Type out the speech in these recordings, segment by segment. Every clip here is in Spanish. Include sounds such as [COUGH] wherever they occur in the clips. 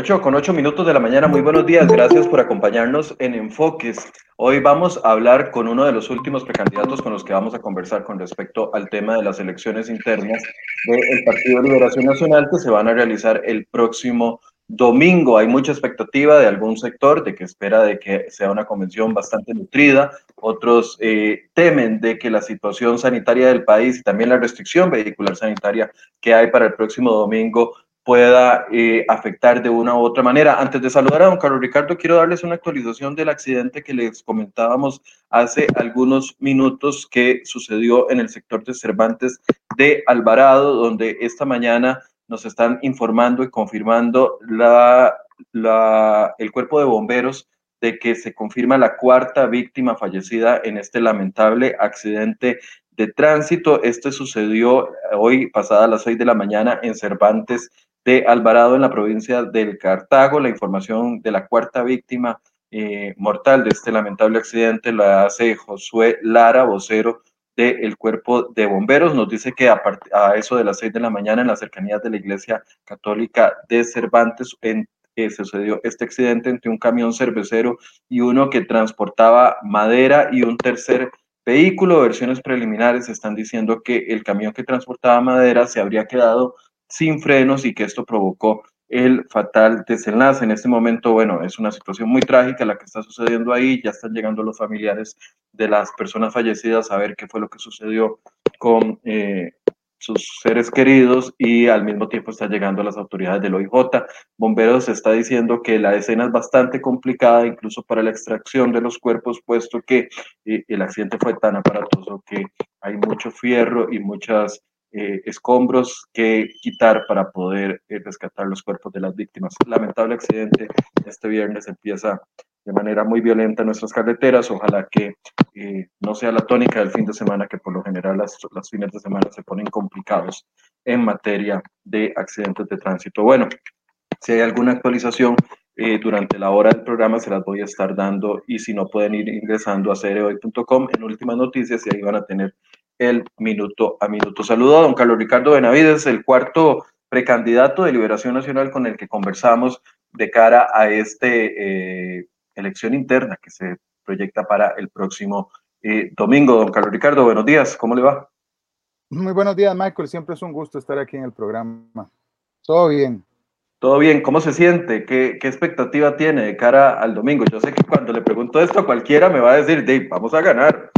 8 con 8 minutos de la mañana, muy buenos días, gracias por acompañarnos en Enfoques. Hoy vamos a hablar con uno de los últimos precandidatos con los que vamos a conversar con respecto al tema de las elecciones internas del Partido de Liberación Nacional que se van a realizar el próximo domingo. Hay mucha expectativa de algún sector de que espera de que sea una convención bastante nutrida. Otros eh, temen de que la situación sanitaria del país y también la restricción vehicular sanitaria que hay para el próximo domingo pueda eh, afectar de una u otra manera. Antes de saludar a don Carlos Ricardo, quiero darles una actualización del accidente que les comentábamos hace algunos minutos que sucedió en el sector de Cervantes de Alvarado, donde esta mañana nos están informando y confirmando la, la, el cuerpo de bomberos de que se confirma la cuarta víctima fallecida en este lamentable accidente de tránsito. Este sucedió hoy pasada las seis de la mañana en Cervantes de Alvarado en la provincia del Cartago. La información de la cuarta víctima eh, mortal de este lamentable accidente la hace Josué Lara, vocero del cuerpo de bomberos. Nos dice que a, a, eso de las seis de la mañana en las cercanías de la iglesia católica de Cervantes en, eh, sucedió este accidente entre un camión cervecero y uno que transportaba madera y un tercer vehículo. Versiones preliminares están diciendo que el camión que transportaba madera se habría quedado sin frenos y que esto provocó el fatal desenlace. En este momento, bueno, es una situación muy trágica la que está sucediendo ahí. Ya están llegando los familiares de las personas fallecidas a ver qué fue lo que sucedió con eh, sus seres queridos y al mismo tiempo están llegando las autoridades del OIJ. Bomberos está diciendo que la escena es bastante complicada, incluso para la extracción de los cuerpos, puesto que eh, el accidente fue tan aparatoso que hay mucho fierro y muchas eh, escombros que quitar para poder eh, rescatar los cuerpos de las víctimas. Lamentable accidente, este viernes empieza de manera muy violenta en nuestras carreteras. Ojalá que eh, no sea la tónica del fin de semana, que por lo general las, las fines de semana se ponen complicados en materia de accidentes de tránsito. Bueno, si hay alguna actualización durante la hora del programa, se las voy a estar dando y si no pueden ir ingresando a cereoy.com en últimas noticias y ahí van a tener el minuto a minuto. Saludo a don Carlos Ricardo Benavides, el cuarto precandidato de Liberación Nacional con el que conversamos de cara a esta eh, elección interna que se proyecta para el próximo eh, domingo. Don Carlos Ricardo, buenos días, ¿cómo le va? Muy buenos días, Michael. Siempre es un gusto estar aquí en el programa. Todo bien. Todo bien, ¿cómo se siente? ¿Qué, ¿Qué, expectativa tiene de cara al domingo? Yo sé que cuando le pregunto esto a cualquiera me va a decir, Dave, vamos a ganar.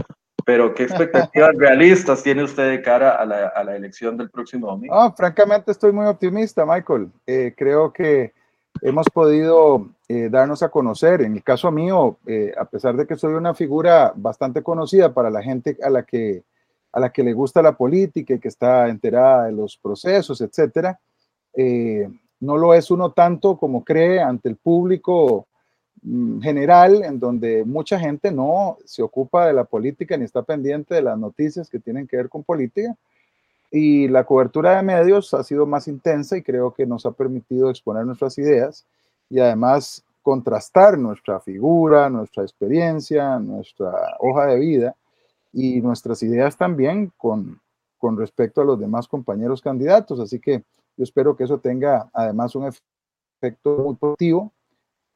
Pero, ¿qué expectativas realistas tiene usted de cara a la, a la elección del próximo domingo? Oh, francamente, estoy muy optimista, Michael. Eh, creo que hemos podido eh, darnos a conocer. En el caso mío, eh, a pesar de que soy una figura bastante conocida para la gente a la que, a la que le gusta la política y que está enterada de los procesos, etcétera, no lo es uno tanto como cree ante el público general en donde mucha gente no se ocupa de la política ni está pendiente de las noticias que tienen que ver con política. Y la cobertura de medios ha sido más intensa y creo que nos ha permitido exponer nuestras ideas y además contrastar nuestra figura, nuestra experiencia, nuestra hoja de vida y nuestras ideas también con, con respecto a los demás compañeros candidatos. Así que yo espero que eso tenga además un efecto muy positivo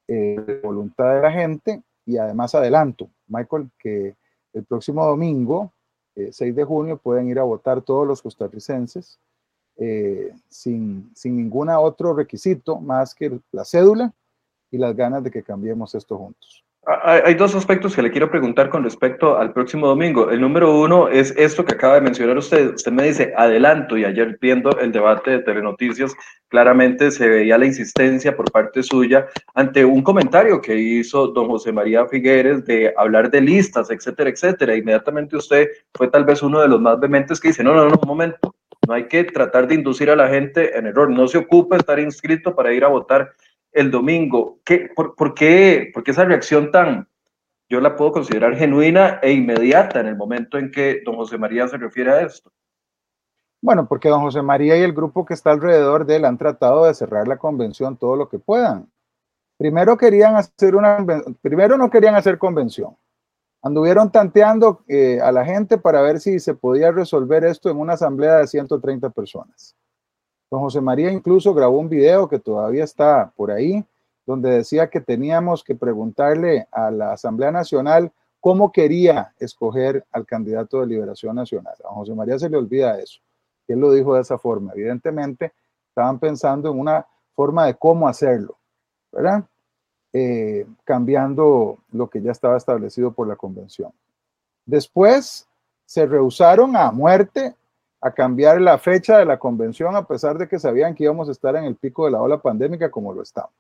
eh, voluntad de la gente y además adelanto, Michael, que el próximo domingo, 6 eh, de junio, pueden ir a votar todos los costarricenses eh, sin, sin ningún otro requisito más que la cédula y las ganas de que cambiemos esto juntos. Hay dos aspectos que le quiero preguntar con respecto al próximo domingo. El número uno es esto que acaba de mencionar usted. Usted me dice adelanto y ayer viendo el debate de Telenoticias, claramente se veía la insistencia por parte suya ante un comentario que hizo don José María Figueres de hablar de listas, etcétera, etcétera. Inmediatamente usted fue tal vez uno de los más vehementes que dice, no, no, no, un momento, no hay que tratar de inducir a la gente en error, no se ocupa estar inscrito para ir a votar el domingo. ¿Qué, por, qué, esa reacción tan, yo la puedo considerar genuina e inmediata en el momento en que don José María se refiere a esto? Bueno, porque don José María y el grupo que está alrededor de él han tratado de cerrar la convención todo lo que puedan. Primero querían hacer una, primero no querían hacer convención. Anduvieron tanteando eh, a la gente para ver si se podía resolver esto en una asamblea de 130 personas. Don José María incluso grabó un video que todavía está por ahí, donde decía que teníamos que preguntarle a la Asamblea Nacional cómo quería escoger al candidato de Liberación Nacional. A José María se le olvida eso. Él lo dijo de esa forma. Evidentemente, estaban pensando en una forma de cómo hacerlo, ¿verdad? Eh, cambiando lo que ya estaba establecido por la convención. Después se rehusaron a muerte a cambiar la fecha de la convención a pesar de que sabían que íbamos a estar en el pico de la ola pandémica como lo estamos.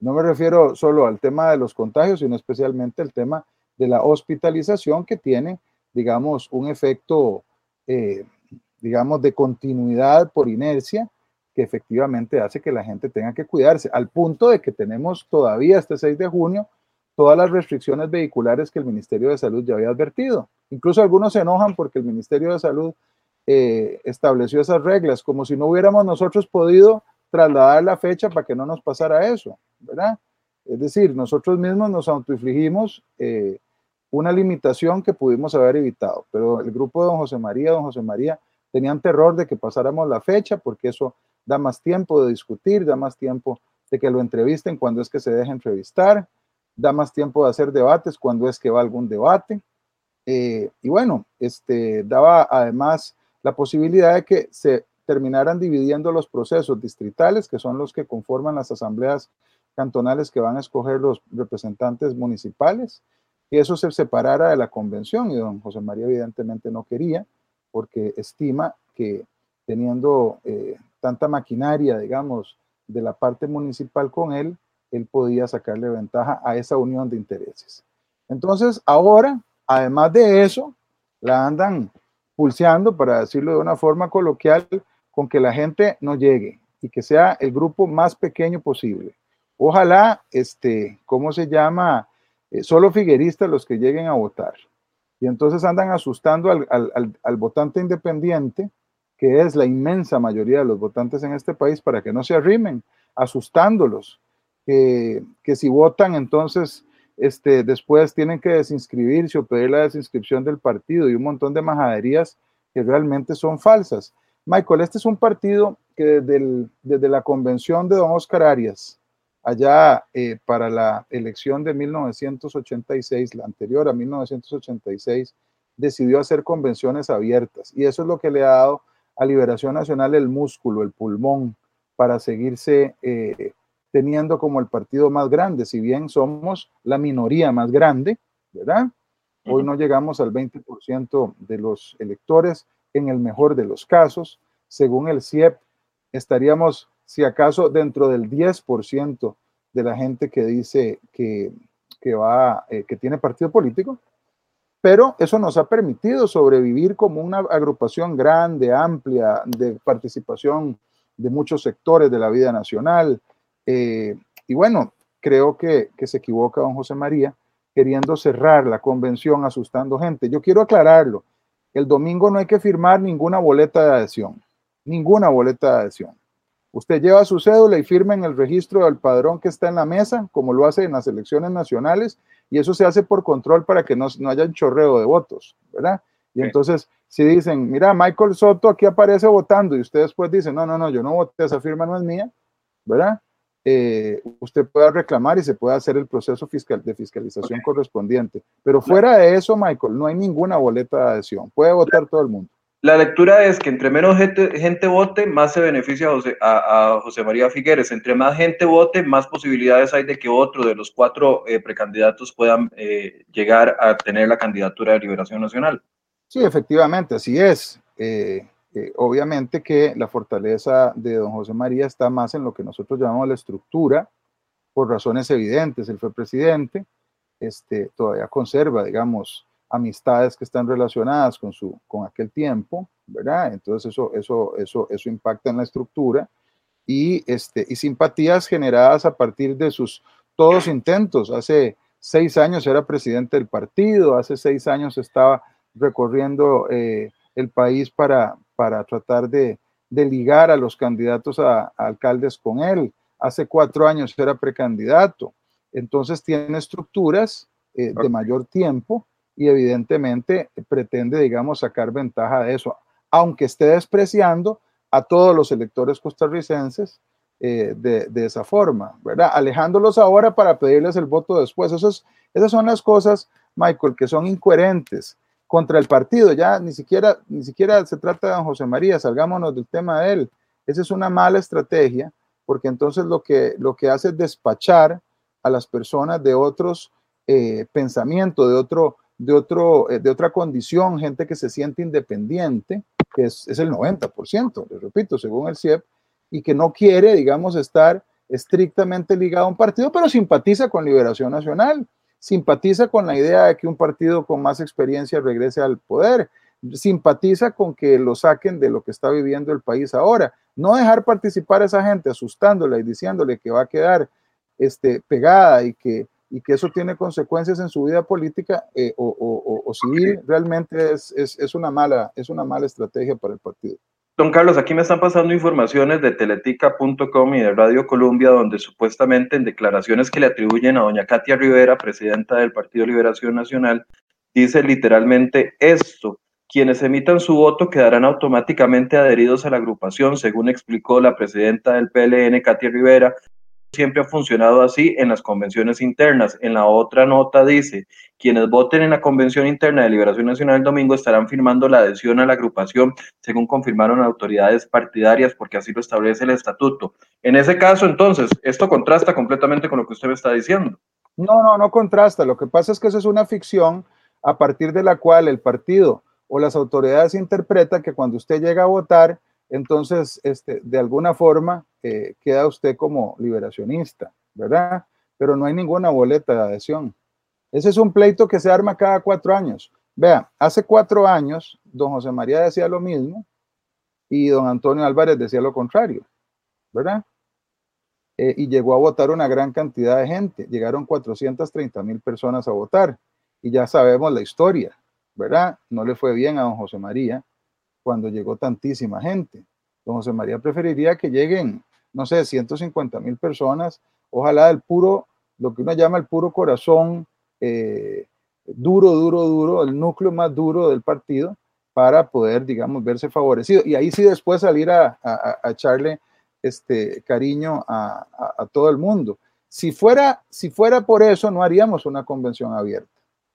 No me refiero solo al tema de los contagios, sino especialmente el tema de la hospitalización que tiene, digamos, un efecto, eh, digamos, de continuidad por inercia que efectivamente hace que la gente tenga que cuidarse, al punto de que tenemos todavía este 6 de junio todas las restricciones vehiculares que el Ministerio de Salud ya había advertido. Incluso algunos se enojan porque el Ministerio de Salud eh, estableció esas reglas, como si no hubiéramos nosotros podido trasladar la fecha para que no nos pasara eso, ¿verdad? Es decir, nosotros mismos nos autoinfligimos eh, una limitación que pudimos haber evitado, pero el grupo de don José María, don José María, tenían terror de que pasáramos la fecha porque eso da más tiempo de discutir, da más tiempo de que lo entrevisten cuando es que se deje entrevistar, da más tiempo de hacer debates cuando es que va algún debate. Eh, y bueno, este, daba además la posibilidad de que se terminaran dividiendo los procesos distritales, que son los que conforman las asambleas cantonales que van a escoger los representantes municipales, que eso se separara de la convención y don José María evidentemente no quería porque estima que teniendo eh, tanta maquinaria, digamos, de la parte municipal con él, él podía sacarle ventaja a esa unión de intereses. Entonces, ahora, además de eso, la andan pulseando, para decirlo de una forma coloquial, con que la gente no llegue y que sea el grupo más pequeño posible. Ojalá, este, ¿cómo se llama? Eh, solo figueristas los que lleguen a votar. Y entonces andan asustando al, al, votante independiente, que es la inmensa mayoría de los votantes en este país, para que no se arrimen, asustándolos, que, si votan entonces este, después tienen que desinscribirse o pedir la desinscripción del partido y un montón de majaderías que realmente son falsas. Michael, este es un partido que desde, desde la convención de don Oscar Arias, allá eh, para la elección de 1986, la anterior a 1986, decidió hacer convenciones abiertas. Y eso es lo que le ha dado a Liberación Nacional el músculo, el pulmón, para seguirse eh, teniendo como el partido más grande, si bien somos la minoría más grande, ¿verdad? Hoy no llegamos al 20% de los electores, en el mejor de los casos. Según el CIEP, estaríamos, si acaso, dentro del 10% de la gente que dice que, que va, eh, que tiene partido político, pero eso nos ha permitido sobrevivir como una agrupación grande, amplia, de participación de muchos sectores de la vida nacional, eh, y bueno, creo que, se equivoca don José María queriendo cerrar la convención asustando gente. Yo quiero aclararlo. El domingo no hay que firmar ninguna boleta de adhesión, ninguna boleta de adhesión. Usted lleva su cédula y firma en el registro del padrón que está en la mesa, como lo hace en las elecciones nacionales, y eso se hace por control para que no, no haya un chorreo de votos, ¿verdad? Y entonces, si dicen, mira, Michael Soto aquí aparece votando, y usted después dice, no, no, no, yo no voté, esa firma no es mía, ¿verdad? Eh, usted pueda reclamar y se puede hacer el proceso fiscal de fiscalización correspondiente. Pero fuera de eso, Michael, no hay ninguna boleta de adhesión. Puede votar todo el mundo. La lectura es que entre menos gente, gente vote, más se beneficia a José, a, José, María Figueres. Entre más gente vote, más posibilidades hay de que otro de los cuatro eh, precandidatos puedan eh, llegar a tener la candidatura de Liberación Nacional. Sí, efectivamente, así es. Eh, obviamente que la fortaleza de don José María está más en lo que nosotros llamamos la estructura, por razones evidentes. Él fue presidente, este, todavía conserva, digamos, amistades que están relacionadas con, su, con aquel tiempo, ¿verdad? Entonces eso, eso, eso, eso impacta en la estructura y, este, y simpatías generadas a partir de sus todos intentos. Hace seis años era presidente del partido, hace seis años estaba recorriendo eh, el país para, para tratar de, ligar a los candidatos a, alcaldes con él. Hace cuatro años era precandidato. Entonces tiene estructuras eh, de mayor tiempo y evidentemente pretende, digamos, sacar ventaja de eso, aunque esté despreciando a todos los electores costarricenses eh, de, esa forma, ¿verdad? Alejándolos ahora para pedirles el voto después. esas son las cosas, Michael, que son incoherentes contra el partido. Ya ni siquiera, ni siquiera se trata de don José María, salgámonos del tema de él. Esa es una mala estrategia, porque entonces lo que, lo que hace es despachar a las personas de otros eh, pensamientos, de, otro, de, otro, eh, de otra condición, gente que se siente independiente, que es, es el 90%, les repito, según el CIEP, y que no quiere, digamos, estar estrictamente ligado a un partido, pero simpatiza con Liberación Nacional, simpatiza con la idea de que un partido con más experiencia regrese al poder, simpatiza con que lo saquen de lo que está viviendo el país ahora. No dejar participar a esa gente asustándola y diciéndole que va a quedar este, pegada y que, y que eso tiene consecuencias en su vida política eh, o, civil, realmente es, es, una mala, es una mala estrategia para el partido. Don Carlos, aquí me están pasando informaciones de teletica.com y de Radio Colombia, donde supuestamente en declaraciones que le atribuyen a doña Katia Rivera, presidenta del Partido Liberación Nacional, dice literalmente esto. Quienes emitan su voto quedarán automáticamente adheridos a la agrupación, según explicó la presidenta del PLN, Katia Rivera, siempre ha funcionado así en las convenciones internas. En la otra nota dice, quienes voten en la Convención Interna de Liberación Nacional el domingo estarán firmando la adhesión a la agrupación, según confirmaron autoridades partidarias, porque así lo establece el estatuto. En ese caso, entonces, esto contrasta completamente con lo que usted me está diciendo. No, no, no contrasta. Lo que pasa es que eso es una ficción a partir de la cual el partido o las autoridades interpretan que cuando usted llega a votar, entonces, este, de alguna forma, eh, queda usted como liberacionista, ¿verdad? Pero no hay ninguna boleta de adhesión. Ese es un pleito que se arma cada cuatro años. Vea, hace cuatro años, don José María decía lo mismo y don Antonio Álvarez decía lo contrario, ¿verdad? Eh, y llegó a votar una gran cantidad de gente. Llegaron 430 mil personas a votar y ya sabemos la historia, ¿verdad? No le fue bien a don José María cuando llegó tantísima gente. Don José María preferiría que lleguen, no sé, 150 mil personas, ojalá del puro, lo que uno llama el puro corazón, eh, duro, duro, duro, el núcleo más duro del partido, para poder, digamos, verse favorecido. Y ahí sí después salir a, echarle este cariño a, a, todo el mundo. Si fuera, si fuera por eso, no haríamos una convención abierta.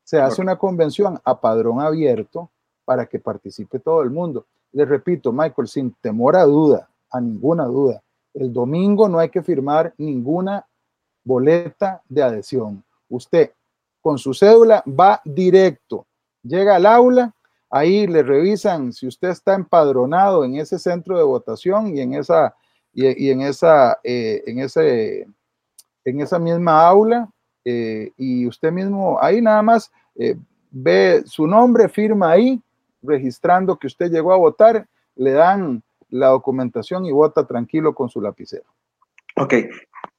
Se hace una convención a padrón abierto para que participe todo el mundo. Les repito, Michael, sin temor a duda, a ninguna duda, el domingo no hay que firmar ninguna boleta de adhesión. Usted con su cédula va directo, llega al aula, ahí le revisan si usted está empadronado en ese centro de votación y en esa y, en esa eh, en ese en esa misma aula eh, y usted mismo ahí nada más eh, ve su nombre, firma ahí registrando que usted llegó a votar, le dan la documentación y vota tranquilo con su lapicero. Ok,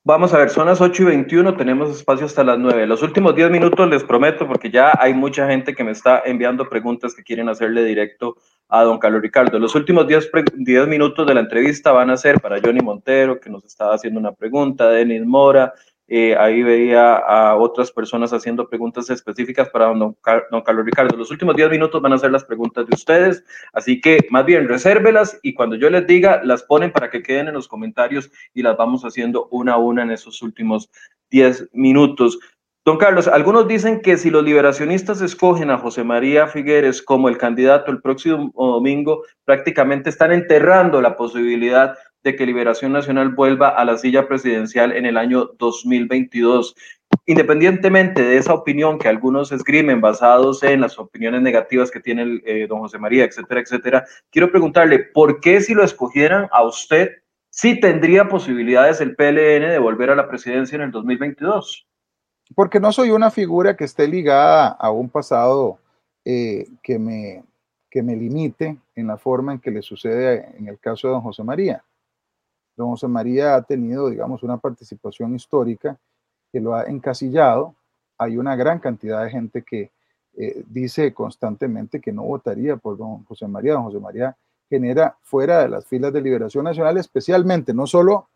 vamos a ver, son las 8 y 21, tenemos espacio hasta las 9. Los últimos 10 minutos les prometo, porque ya hay mucha gente que me está enviando preguntas que quieren hacerle directo a don Carlos Ricardo. Los últimos 10, 10 minutos de la entrevista van a ser para Johnny Montero, que nos estaba haciendo una pregunta, Denis Mora, eh, ahí veía a otras personas haciendo preguntas específicas para don, Carlos Ricardo. Los últimos 10 minutos van a ser las preguntas de ustedes, así que más bien resérvelas y cuando yo les diga, las ponen para que queden en los comentarios y las vamos haciendo una a una en esos últimos 10 minutos. Don Carlos, algunos dicen que si los liberacionistas escogen a José María Figueres como el candidato el próximo domingo, prácticamente están enterrando la posibilidad de que Liberación Nacional vuelva a la silla presidencial en el año 2022. Independientemente de esa opinión que algunos esgrimen basados en las opiniones negativas que tiene el, eh, don José María, etcétera, etcétera, quiero preguntarle, ¿por qué si lo escogieran a usted, sí tendría posibilidades el PLN de volver a la presidencia en el 2022? Porque no soy una figura que esté ligada a un pasado eh, que, me, que me limite en la forma en que le sucede en el caso de don José María. Don José María ha tenido, digamos, una participación histórica que lo ha encasillado. Hay una gran cantidad de gente que eh, dice constantemente que no votaría por don José María. Don José María genera fuera de las filas de Liberación Nacional, especialmente, no solo,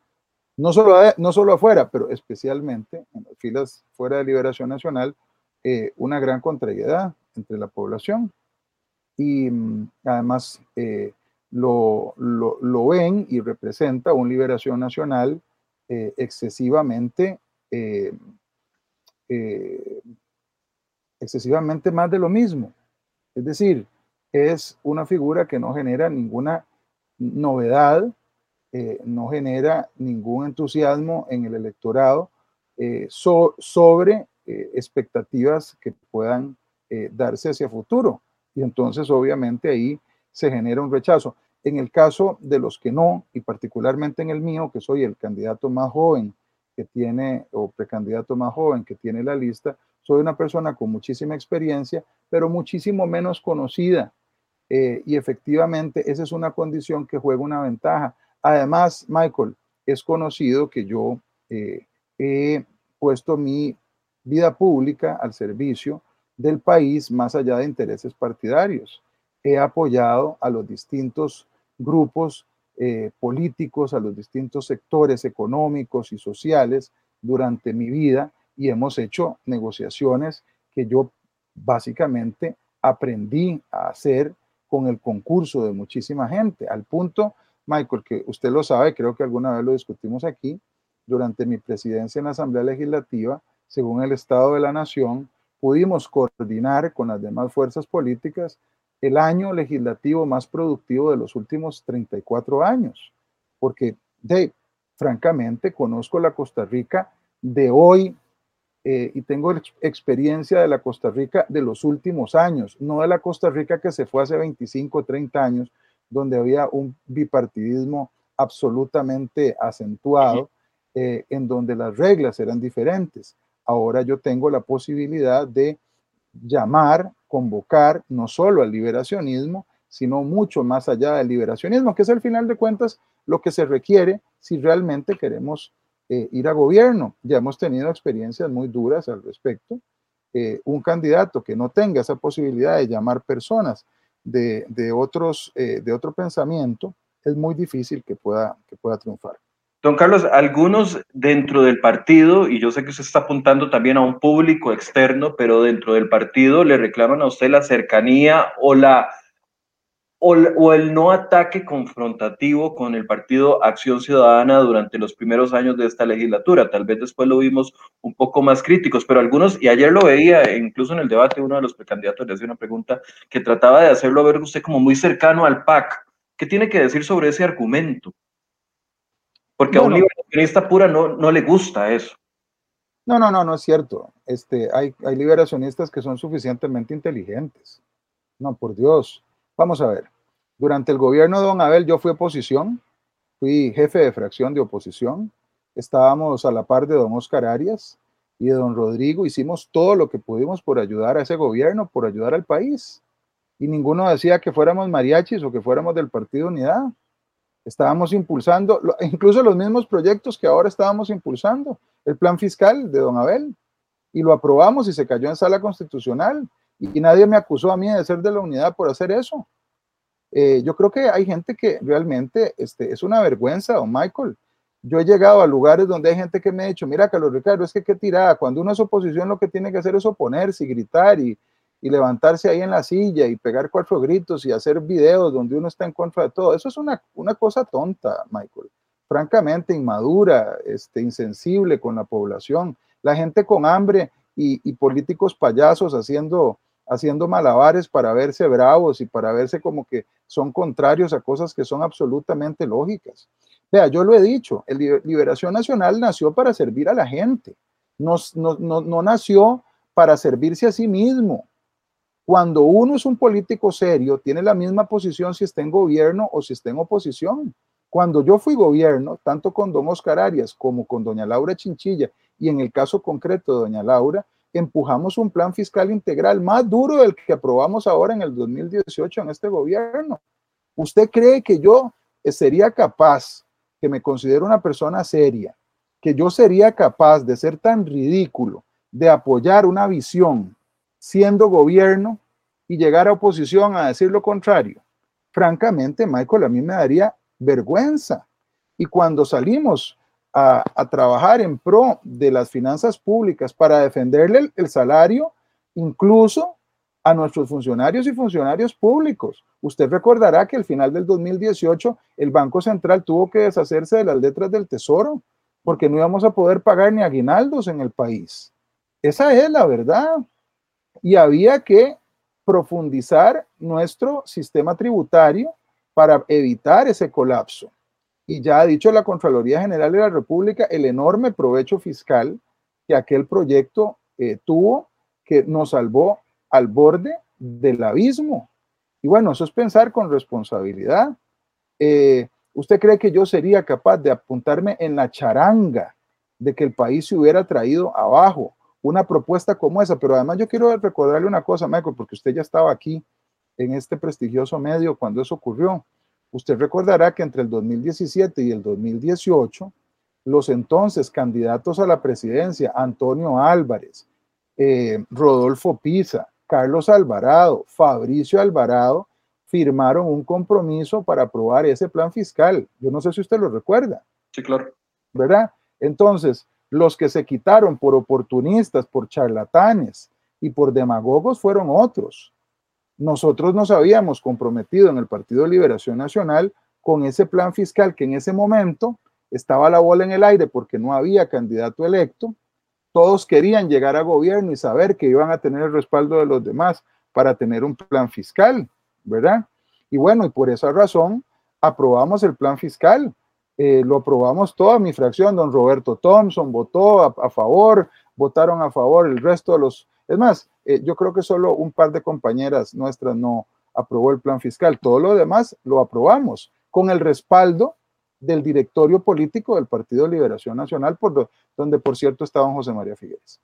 no solo, no solo afuera, pero especialmente en las filas fuera de Liberación Nacional, eh, una gran contrariedad entre la población. Y mm, además, eh, lo, lo, ven y representa una liberación nacional eh, excesivamente, eh, eh, excesivamente más de lo mismo. Es decir, es una figura que no genera ninguna novedad, no genera ningún entusiasmo en el electorado sobre expectativas que puedan darse hacia futuro. Y entonces, obviamente, ahí se genera un rechazo. En el caso de los que no, y particularmente en el mío, que soy el candidato más joven que tiene, o precandidato más joven que tiene la lista, soy una persona con muchísima experiencia, pero muchísimo menos conocida. Eh, y efectivamente, esa es una condición que juega una ventaja. Además, Michael, es conocido que yo eh, he puesto mi vida pública al servicio del país más allá de intereses partidarios. He apoyado a los distintos grupos eh, políticos, a los distintos sectores económicos y sociales durante mi vida y hemos hecho negociaciones que yo básicamente aprendí a hacer con el concurso de muchísima gente, al punto, Michael, que usted lo sabe, creo que alguna vez lo discutimos aquí, durante mi presidencia en la Asamblea Legislativa, según el Estado de la Nación, pudimos coordinar con las demás fuerzas políticas el año legislativo más productivo de los últimos 34 años, porque de, francamente conozco la Costa Rica de hoy eh, y tengo experiencia de la Costa Rica de los últimos años, no de la Costa Rica que se fue hace 25 o 30 años, donde había un bipartidismo absolutamente acentuado, eh, en donde las reglas eran diferentes. Ahora yo tengo la posibilidad de llamar, convocar no solo al liberacionismo, sino mucho más allá del liberacionismo, que es al final de cuentas lo que se requiere si realmente queremos eh, ir a gobierno. Ya hemos tenido experiencias muy duras al respecto. Eh, un candidato que no tenga esa posibilidad de llamar personas de, otros, eh, de otro pensamiento, es muy difícil que pueda, que pueda triunfar. Don Carlos, algunos dentro del partido, y yo sé que usted está apuntando también a un público externo, pero dentro del partido le reclaman a usted la cercanía o la o, el no ataque confrontativo con el partido Acción Ciudadana durante los primeros años de esta legislatura. Tal vez después lo vimos un poco más críticos, pero algunos, y ayer lo veía, incluso en el debate, uno de los precandidatos le hacía una pregunta que trataba de hacerlo ver usted como muy cercano al PAC. ¿Qué tiene que decir sobre ese argumento? Porque a un liberacionista pura no, no le gusta eso. No, no, no, no es cierto. Este, hay, hay liberacionistas que son suficientemente inteligentes. No, por Dios. Vamos a ver. Durante el gobierno de Don Abel yo fui oposición, fui jefe de fracción de oposición. Estábamos a la par de Don Oscar Arias y de Don Rodrigo. Hicimos todo lo que pudimos por ayudar a ese gobierno, por ayudar al país. Y ninguno decía que fuéramos mariachis o que fuéramos del Partido Unidad. Estábamos impulsando incluso los mismos proyectos que ahora estábamos impulsando, el plan fiscal de don Abel, y lo aprobamos y se cayó en sala constitucional, y, nadie me acusó a mí de ser de la unidad por hacer eso. Eh, yo creo que hay gente que realmente este, es una vergüenza, don Michael. Yo he llegado a lugares donde hay gente que me ha dicho, mira, Carlos Ricardo, es que qué tirada, cuando uno es oposición lo que tiene que hacer es oponerse y gritar y, y levantarse ahí en la silla y pegar cuatro gritos y hacer videos donde uno está en contra de todo. Eso es una, una cosa tonta, Michael. Francamente, inmadura, este, insensible con la población. La gente con hambre y, y políticos payasos haciendo, haciendo malabares para verse bravos y para verse como que son contrarios a cosas que son absolutamente lógicas. Vea, yo lo he dicho, el Liberación Nacional nació para servir a la gente, no, no, no, no nació para servirse a sí mismo. Cuando uno es un político serio, tiene la misma posición si está en gobierno o si está en oposición. Cuando yo fui gobierno, tanto con don Oscar Arias como con doña Laura Chinchilla, y en el caso concreto de doña Laura, empujamos un plan fiscal integral más duro del que aprobamos ahora en el 2018 en este gobierno. ¿Usted cree que yo sería capaz, que me considero una persona seria, que yo sería capaz de ser tan ridículo, de apoyar una visión siendo gobierno y llegar a oposición a decir lo contrario. Francamente, Michael, a mí me daría vergüenza. Y cuando salimos a, trabajar en pro de las finanzas públicas para defenderle el, salario, incluso a nuestros funcionarios y funcionarios públicos. Usted recordará que al final del 2018 el Banco Central tuvo que deshacerse de las letras del Tesoro porque no íbamos a poder pagar ni aguinaldos en el país. Esa es la verdad. Y había que profundizar nuestro sistema tributario para evitar ese colapso. Y ya ha dicho la Contraloría General de la República el enorme provecho fiscal que aquel proyecto eh, tuvo, que nos salvó al borde del abismo. Y bueno, eso es pensar con responsabilidad. Eh, ¿Usted cree que yo sería capaz de apuntarme en la charanga de que el país se hubiera traído abajo una propuesta como esa? Pero además yo quiero recordarle una cosa, Michael, porque usted ya estaba aquí en este prestigioso medio cuando eso ocurrió. Usted recordará que entre el 2017 y el 2018, los entonces candidatos a la presidencia, Antonio Álvarez, eh, Rodolfo Pisa, Carlos Alvarado, Fabricio Alvarado, firmaron un compromiso para aprobar ese plan fiscal. Yo no sé si usted lo recuerda. Sí, claro. ¿Verdad? Entonces, los que se quitaron por oportunistas, por charlatanes y por demagogos fueron otros. Nosotros nos habíamos comprometido en el Partido de Liberación Nacional con ese plan fiscal que en ese momento estaba la bola en el aire porque no había candidato electo todos querían llegar a gobierno y saber que iban a tener el respaldo de los demás para tener un plan fiscal, ¿verdad? Y bueno, y por esa razón aprobamos el plan fiscal. Eh, lo aprobamos toda mi fracción, don Roberto Thompson votó a, favor, votaron a favor el resto de los... Es más, eh, yo creo que solo un par de compañeras nuestras no aprobó el plan fiscal. Todo lo demás lo aprobamos con el respaldo del directorio político del Partido Liberación Nacional, por donde por cierto está don José María Figueres.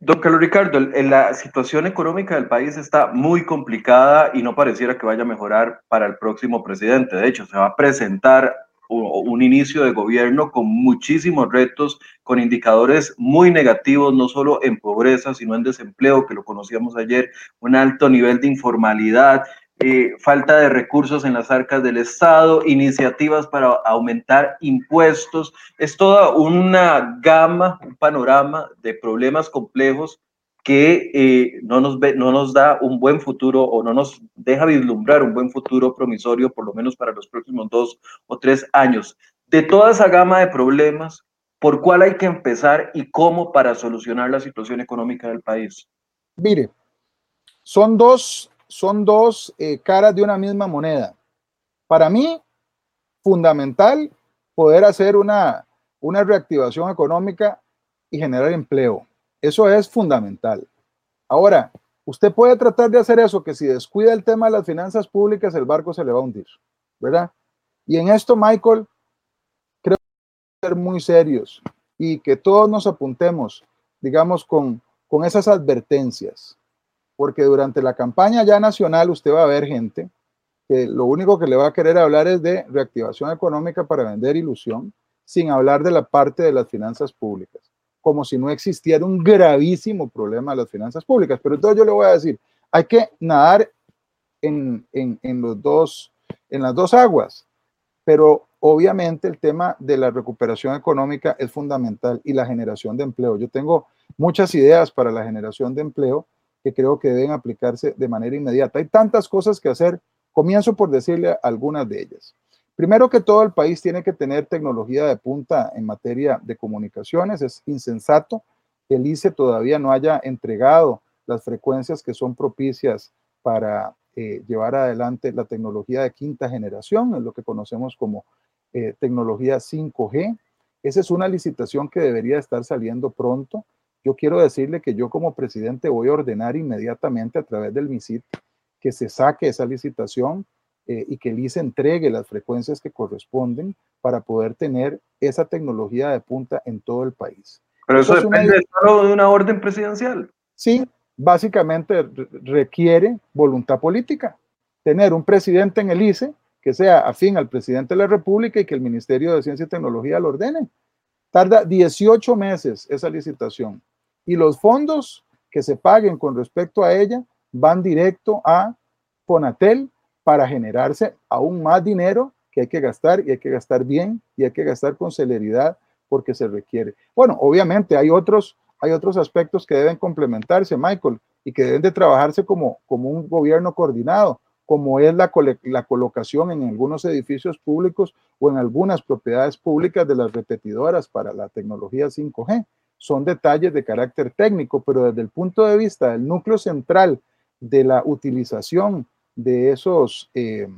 Don Carlos Ricardo, la situación económica del país está muy complicada y no pareciera que vaya a mejorar para el próximo presidente. De hecho, se va a presentar un inicio de gobierno con muchísimos retos, con indicadores muy negativos, no solo en pobreza, sino en desempleo, que lo conocíamos ayer, un alto nivel de informalidad, eh, falta de recursos en las arcas del Estado, iniciativas para aumentar impuestos. Es toda una gama, un panorama de problemas complejos que eh, no, nos no nos da un buen futuro o no nos deja vislumbrar un buen futuro promisorio, por lo menos para los próximos dos o tres años. De toda esa gama de problemas, ¿por cuál hay que empezar y cómo para solucionar la situación económica del país? Mire, son dos son dos eh, caras de una misma moneda. Para mí, fundamental poder hacer una, una reactivación económica y generar empleo. Eso es fundamental. Ahora, usted puede tratar de hacer eso, que si descuida el tema de las finanzas públicas, el barco se le va a hundir, ¿verdad? Y en esto, Michael, creo que ser muy serios y que todos nos apuntemos, digamos, con, con esas advertencias porque durante la campaña ya nacional usted va a ver gente que lo único que le va a querer hablar es de reactivación económica para vender ilusión, sin hablar de la parte de las finanzas públicas, como si no existiera un gravísimo problema de las finanzas públicas. Pero entonces yo le voy a decir, hay que nadar en, en, los dos, en las dos aguas, pero obviamente el tema de la recuperación económica es fundamental y la generación de empleo. Yo tengo muchas ideas para la generación de empleo que creo que deben aplicarse de manera inmediata. Hay tantas cosas que hacer. Comienzo por decirle algunas de ellas. Primero que todo, el país tiene que tener tecnología de punta en materia de comunicaciones. Es insensato que el ICE todavía no haya entregado las frecuencias que son propicias para eh, llevar adelante la tecnología de quinta generación, es lo que conocemos como eh, tecnología 5G. Esa es una licitación que debería estar saliendo pronto yo quiero decirle que yo como presidente voy a ordenar inmediatamente a través del MISIT que se saque esa licitación eh, y que el ICE entregue las frecuencias que corresponden para poder tener esa tecnología de punta en todo el país. Pero eso, depende de una orden presidencial. Sí, básicamente requiere voluntad política. Tener un presidente en el ICE que sea afín al presidente de la República y que el Ministerio de Ciencia y Tecnología lo ordene. Tarda 18 meses esa licitación y los fondos que se paguen con respecto a ella van directo a Fonatel para generarse aún más dinero que hay que gastar y hay que gastar bien y hay que gastar con celeridad porque se requiere. Bueno, obviamente hay otros, hay otros aspectos que deben complementarse, Michael. y que deben de trabajarse como, como un gobierno coordinado, como es la, la colocación en algunos edificios públicos o en algunas propiedades públicas de las repetidoras para la tecnología 5G. Son detalles de carácter técnico, pero desde el punto de vista del núcleo central de la utilización de esos, eh,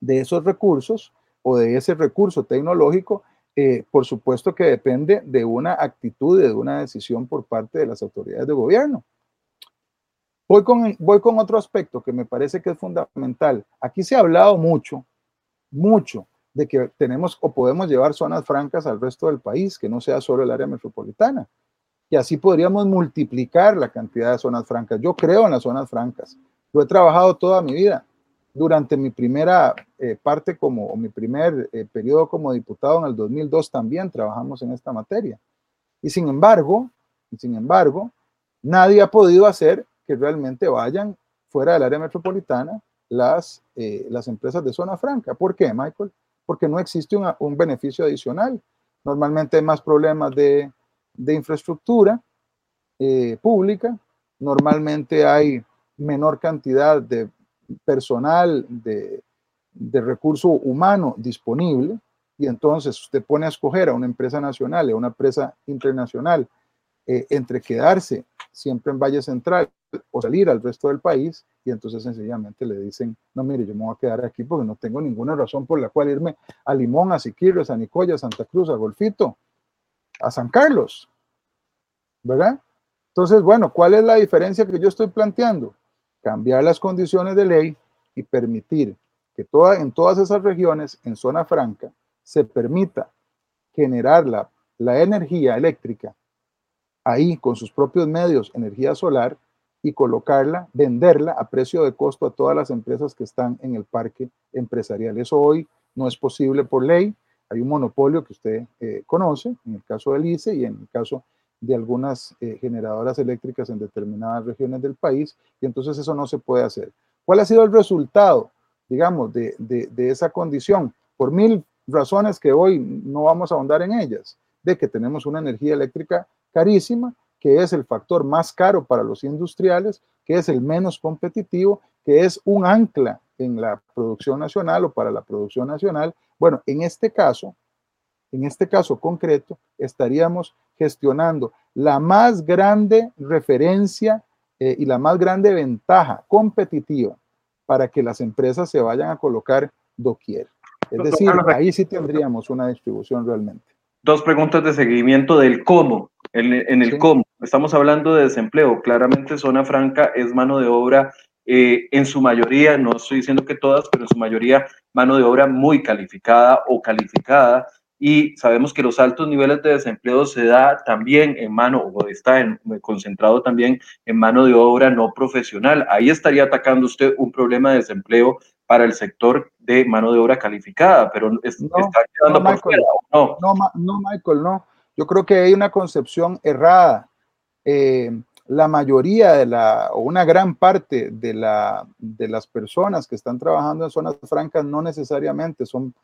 de esos recursos o de ese recurso tecnológico, eh, por supuesto que depende de una actitud, de una decisión por parte de las autoridades de gobierno. Voy con, voy con otro aspecto que me parece que es fundamental. Aquí se ha hablado mucho, mucho, de que tenemos o podemos llevar zonas francas al resto del país, que no sea solo el área metropolitana. Y así podríamos multiplicar la cantidad de zonas francas. Yo creo en las zonas francas. Lo he trabajado toda mi vida. Durante mi primera eh, parte como, o mi primer eh, periodo como diputado en el 2002 también trabajamos en esta materia. Y sin embargo, sin embargo, nadie ha podido hacer que realmente vayan fuera del área metropolitana las, eh, las empresas de zona franca. ¿Por qué, Michael? Porque no existe un beneficio adicional. Normalmente hay más problemas de, de infraestructura eh, pública, normalmente hay menor cantidad de personal, de, de recurso humano disponible, y entonces usted pone a escoger a una empresa nacional y a una empresa internacional eh, entre quedarse siempre en Valle Central o salir al resto del país y entonces sencillamente le dicen, no, mire, yo me voy a quedar aquí porque no tengo ninguna razón por la cual irme a Limón, a Siquirre, a Nicoya, a Santa Cruz, a Golfito, a San Carlos, ¿verdad? Entonces, bueno, ¿cuál es la diferencia que yo estoy planteando? Cambiar las condiciones de ley y permitir que toda, en todas esas regiones, en zona franca, se permita generar la, energía eléctrica ahí con sus propios medios, energía solar, y colocarla, venderla a precio de costo a todas las empresas que están en el parque empresarial. Eso hoy no es posible por ley. Hay un monopolio que usted eh, conoce, en el caso del ICE y en el caso de algunas eh, generadoras eléctricas en determinadas regiones del país, y entonces eso no se puede hacer. ¿Cuál ha sido el resultado, digamos, de, de esa condición? Por mil razones que hoy no vamos a ahondar en ellas, de que tenemos una energía eléctrica carísima, que es el factor más caro para los industriales, que es el menos competitivo, que es un ancla en la producción nacional o para la producción nacional. Bueno, en este caso, en este caso concreto, estaríamos gestionando la más grande referencia eh, y la más grande ventaja competitiva para que las empresas se vayan a colocar doquier. Es decir, ahí sí tendríamos una distribución realmente. Dos preguntas de seguimiento del cómo en, el cómo. Estamos hablando de desempleo. Claramente zona franca es mano de obra eh, en su mayoría, no estoy diciendo que todas, pero en su mayoría mano de obra muy calificada o calificada. Y sabemos que los altos niveles de desempleo se da también en mano, o está en, concentrado también en mano de obra no profesional. Ahí estaría atacando usted un problema de desempleo para el sector de mano de obra calificada, pero está quedando por fuera, ¿no? No, no, Michael, no. Yo creo que hay una concepción errada. Eh, la mayoría de la, o una gran parte de, la, de las personas que están trabajando en zonas francas no necesariamente son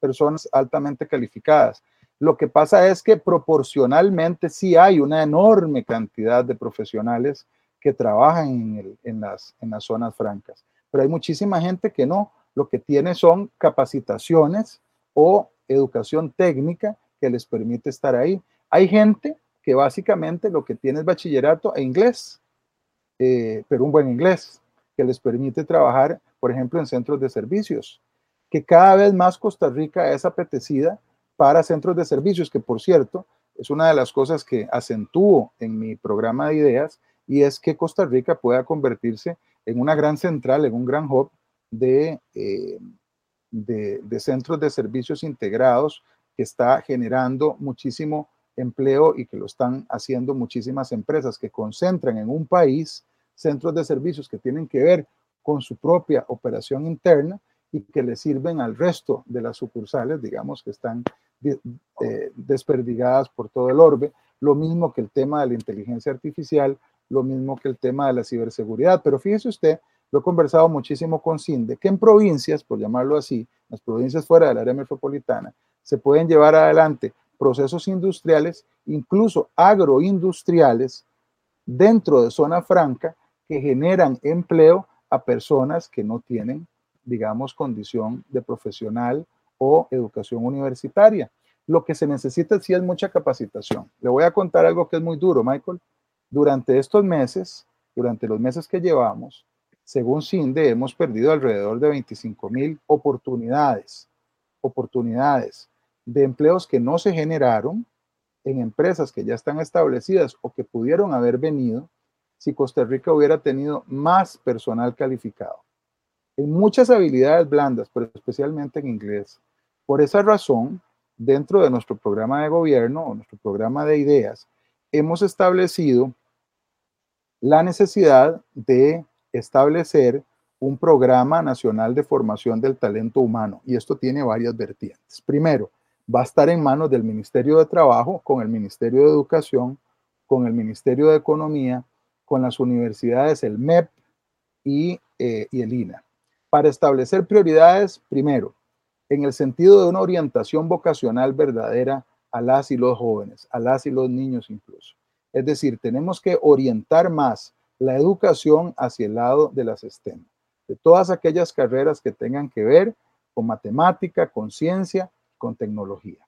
personas altamente calificadas. Lo que pasa es que proporcionalmente sí hay una enorme cantidad de profesionales que trabajan en, las, en las zonas francas, pero hay muchísima gente que no. Lo que tiene son capacitaciones o educación técnica que les permite estar ahí. Hay gente que básicamente lo que tiene es bachillerato e inglés, eh, pero un buen inglés, que les permite trabajar, por ejemplo, en centros de servicios, que cada vez más Costa Rica es apetecida para centros de servicios, que por cierto, es una de las cosas que acentúo en mi programa de ideas, y es que Costa Rica pueda convertirse en una gran central, en un gran hub de, eh, de, de centros de servicios integrados que está generando muchísimo empleo y que lo están haciendo muchísimas empresas que concentran en un país centros de servicios que tienen que ver con su propia operación interna y que le sirven al resto de las sucursales, digamos, que están eh, desperdigadas por todo el orbe. Lo mismo que el tema de la inteligencia artificial, lo mismo que el tema de la ciberseguridad. Pero fíjese usted, lo he conversado muchísimo con CINDE, que en provincias, por llamarlo así, las provincias fuera del área metropolitana, se pueden llevar adelante procesos industriales, incluso agroindustriales, dentro de zona franca que generan empleo a personas que no tienen, digamos, condición de profesional o educación universitaria. Lo que se necesita sí es mucha capacitación. Le voy a contar algo que es muy duro, Michael. Durante estos meses, durante los meses que llevamos, según CINDE, hemos perdido alrededor de 25 mil oportunidades, oportunidades de empleos que no se generaron en empresas que ya están establecidas o que pudieron haber venido si Costa Rica hubiera tenido más personal calificado. En muchas habilidades blandas, pero especialmente en inglés. Por esa razón, dentro de nuestro programa de gobierno o nuestro programa de ideas, hemos establecido la necesidad de establecer un programa nacional de formación del talento humano. Y esto tiene varias vertientes. Primero, va a estar en manos del Ministerio de Trabajo, con el Ministerio de Educación, con el Ministerio de Economía, con las universidades, el MEP y, eh, y el INA, para establecer prioridades, primero, en el sentido de una orientación vocacional verdadera a las y los jóvenes, a las y los niños incluso. Es decir, tenemos que orientar más la educación hacia el lado de las STEM, de todas aquellas carreras que tengan que ver con matemática, con ciencia, con tecnología.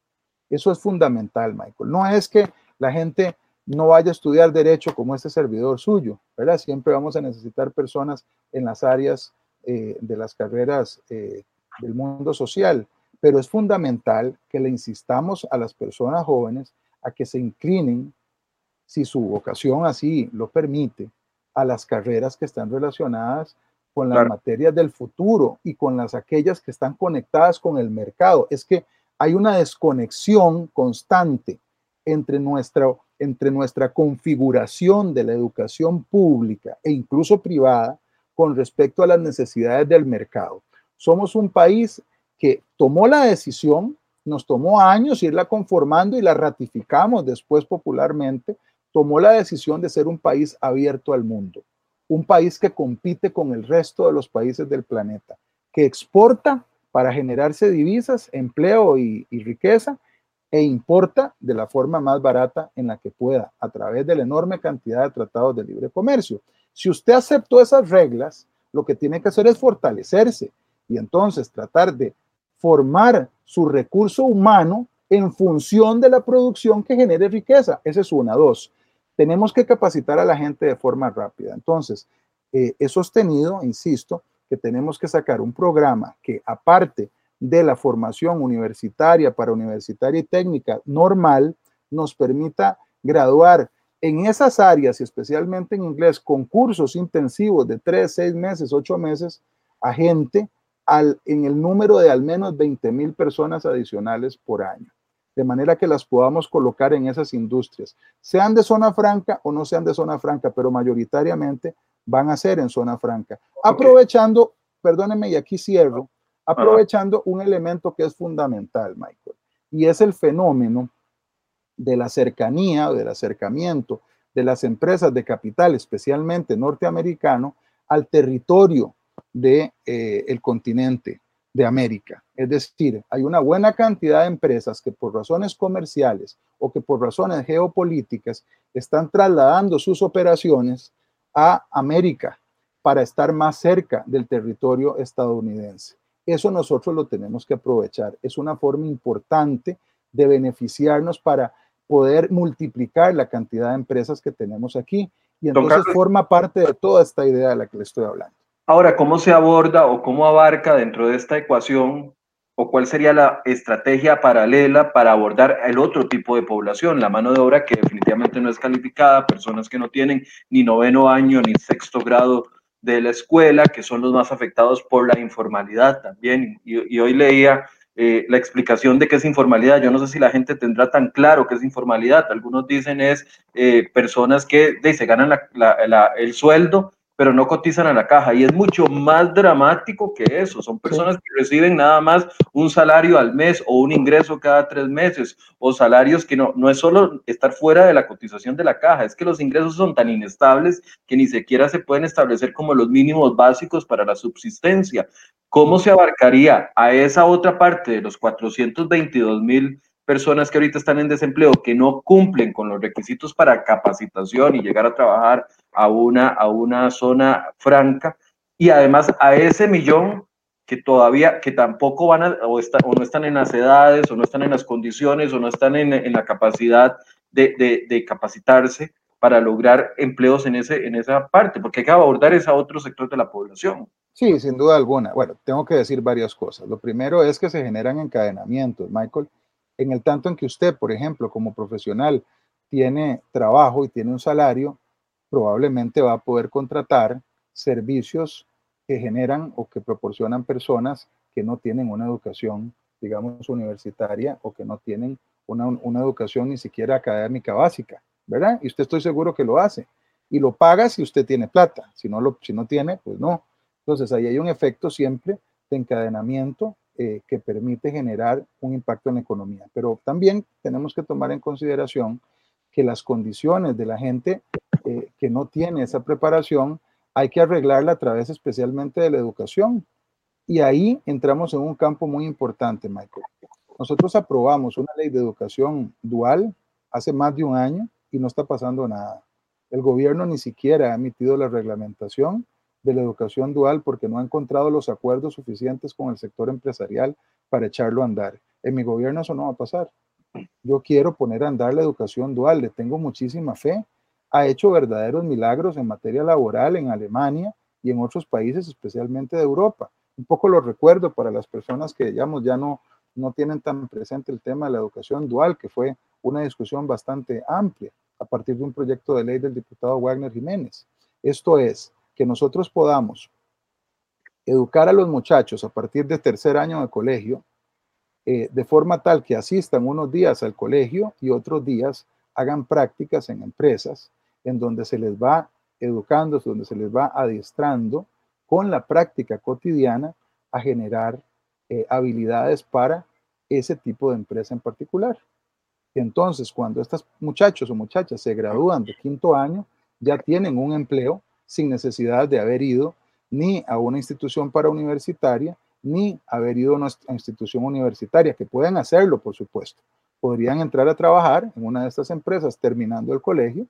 Eso es fundamental, Michael. No es que la gente no vaya a estudiar derecho como este servidor suyo, ¿verdad? Siempre vamos a necesitar personas en las áreas eh, de las carreras eh, del mundo social, pero es fundamental que le insistamos a las personas jóvenes a que se inclinen, si su vocación así lo permite, a las carreras que están relacionadas con las materias del futuro y con las aquellas que están conectadas con el mercado. Es que hay una desconexión constante entre nuestra, entre nuestra configuración de la educación pública e incluso privada con respecto a las necesidades del mercado. Somos un país que tomó la decisión, nos tomó años irla conformando y la ratificamos después popularmente, tomó la decisión de ser un país abierto al mundo, un país que compite con el resto de los países del planeta, que exporta para generarse divisas, empleo y, y riqueza, e importa de la forma más barata en la que pueda, a través de la enorme cantidad de tratados de libre comercio. Si usted aceptó esas reglas, lo que tiene que hacer es fortalecerse, y entonces tratar de formar su recurso humano en función de la producción que genere riqueza. Esa es una. Dos, tenemos que capacitar a la gente de forma rápida. Entonces, eh, he sostenido, insisto, que tenemos que sacar un programa que aparte de la formación universitaria para universitaria y técnica normal, nos permita graduar en esas áreas, y especialmente en inglés, con cursos intensivos de tres, seis meses, ocho meses, a gente en el número de al menos 20 mil personas adicionales por año, de manera que las podamos colocar en esas industrias, sean de zona franca o no sean de zona franca, pero mayoritariamente van a ser en zona franca. Aprovechando, perdónenme y aquí cierro, aprovechando un elemento que es fundamental, Michael, y es el fenómeno de la cercanía o del acercamiento de las empresas de capital, especialmente norteamericano, al territorio del de, eh, continente de América. Es decir, hay una buena cantidad de empresas que por razones comerciales o que por razones geopolíticas están trasladando sus operaciones a América para estar más cerca del territorio estadounidense. Eso nosotros lo tenemos que aprovechar. Es una forma importante de beneficiarnos para poder multiplicar la cantidad de empresas que tenemos aquí. Y entonces forma parte de toda esta idea de la que le estoy hablando. Ahora, ¿cómo se aborda o cómo abarca dentro de esta ecuación o cuál sería la estrategia paralela para abordar el otro tipo de población, la mano de obra que definitivamente no es calificada, personas que no tienen ni noveno año ni sexto grado de la escuela, que son los más afectados por la informalidad también. Y, hoy leía eh, la explicación de qué es informalidad. Yo no sé si la gente tendrá tan claro qué es informalidad. Algunos dicen es eh, personas que se ganan el sueldo pero no cotizan a la caja. Y es mucho más dramático que eso. Son personas que reciben nada más un salario al mes o un ingreso cada tres meses, o salarios que no, no es solo estar fuera de la cotización de la caja, es que los ingresos son tan inestables que ni siquiera se pueden establecer como los mínimos básicos para la subsistencia. ¿Cómo se abarcaría a esa otra parte de los 422 mil personas que ahorita están en desempleo que no cumplen con los requisitos para capacitación y llegar a trabajar a una, a una zona franca. Y además a ese millón que todavía, que tampoco van a, o, o no están en las edades, o no están en las condiciones, o no están en, en la capacidad de, de, de, capacitarse para lograr empleos en, ese, en esa parte, porque hay que abordar ese otro sector de la población. Sí, sin duda alguna. Bueno, tengo que decir varias cosas. Lo primero es que se generan encadenamientos, Michael, en el tanto en que usted, por ejemplo, como profesional, tiene trabajo y tiene un salario, probablemente va a poder contratar servicios que generan o que proporcionan personas que no tienen una educación, digamos, universitaria o que no tienen una, una educación ni siquiera académica básica, ¿verdad? Y usted estoy seguro que lo hace. Y lo paga si usted tiene plata. Si no, lo, si no tiene, pues no. Entonces ahí hay un efecto siempre de encadenamiento eh, que permite generar un impacto en la economía. Pero también tenemos que tomar en consideración que las condiciones de la gente eh, que no tiene esa preparación hay que arreglarla a través especialmente de la educación. Y ahí entramos en un campo muy importante, Michael. Nosotros aprobamos una ley de educación dual hace más de un año y no está pasando nada. El gobierno ni siquiera ha emitido la reglamentación de la educación dual porque no ha encontrado los acuerdos suficientes con el sector empresarial para echarlo a andar. En mi gobierno eso no va a pasar. Yo quiero poner a andar la educación dual, le tengo muchísima fe. Ha hecho verdaderos milagros en materia laboral en Alemania y en otros países, especialmente de Europa. Un poco lo recuerdo para las personas que, digamos, ya no, no tienen tan presente el tema de la educación dual, que fue una discusión bastante amplia a partir de un proyecto de ley del diputado Wagner Jiménez. Esto es, que nosotros podamos educar a los muchachos a partir de tercer año de colegio, eh, de forma tal que asistan unos días al colegio y otros días hagan prácticas en empresas, en donde se les va educando, donde se les va adiestrando con la práctica cotidiana a generar eh, habilidades para ese tipo de empresa en particular. Entonces, cuando estos muchachos o muchachas se gradúan de quinto año, ya tienen un empleo sin necesidad de haber ido ni a una institución para universitaria, ni haber ido a una institución universitaria, que pueden hacerlo, por supuesto. Podrían entrar a trabajar en una de estas empresas terminando el colegio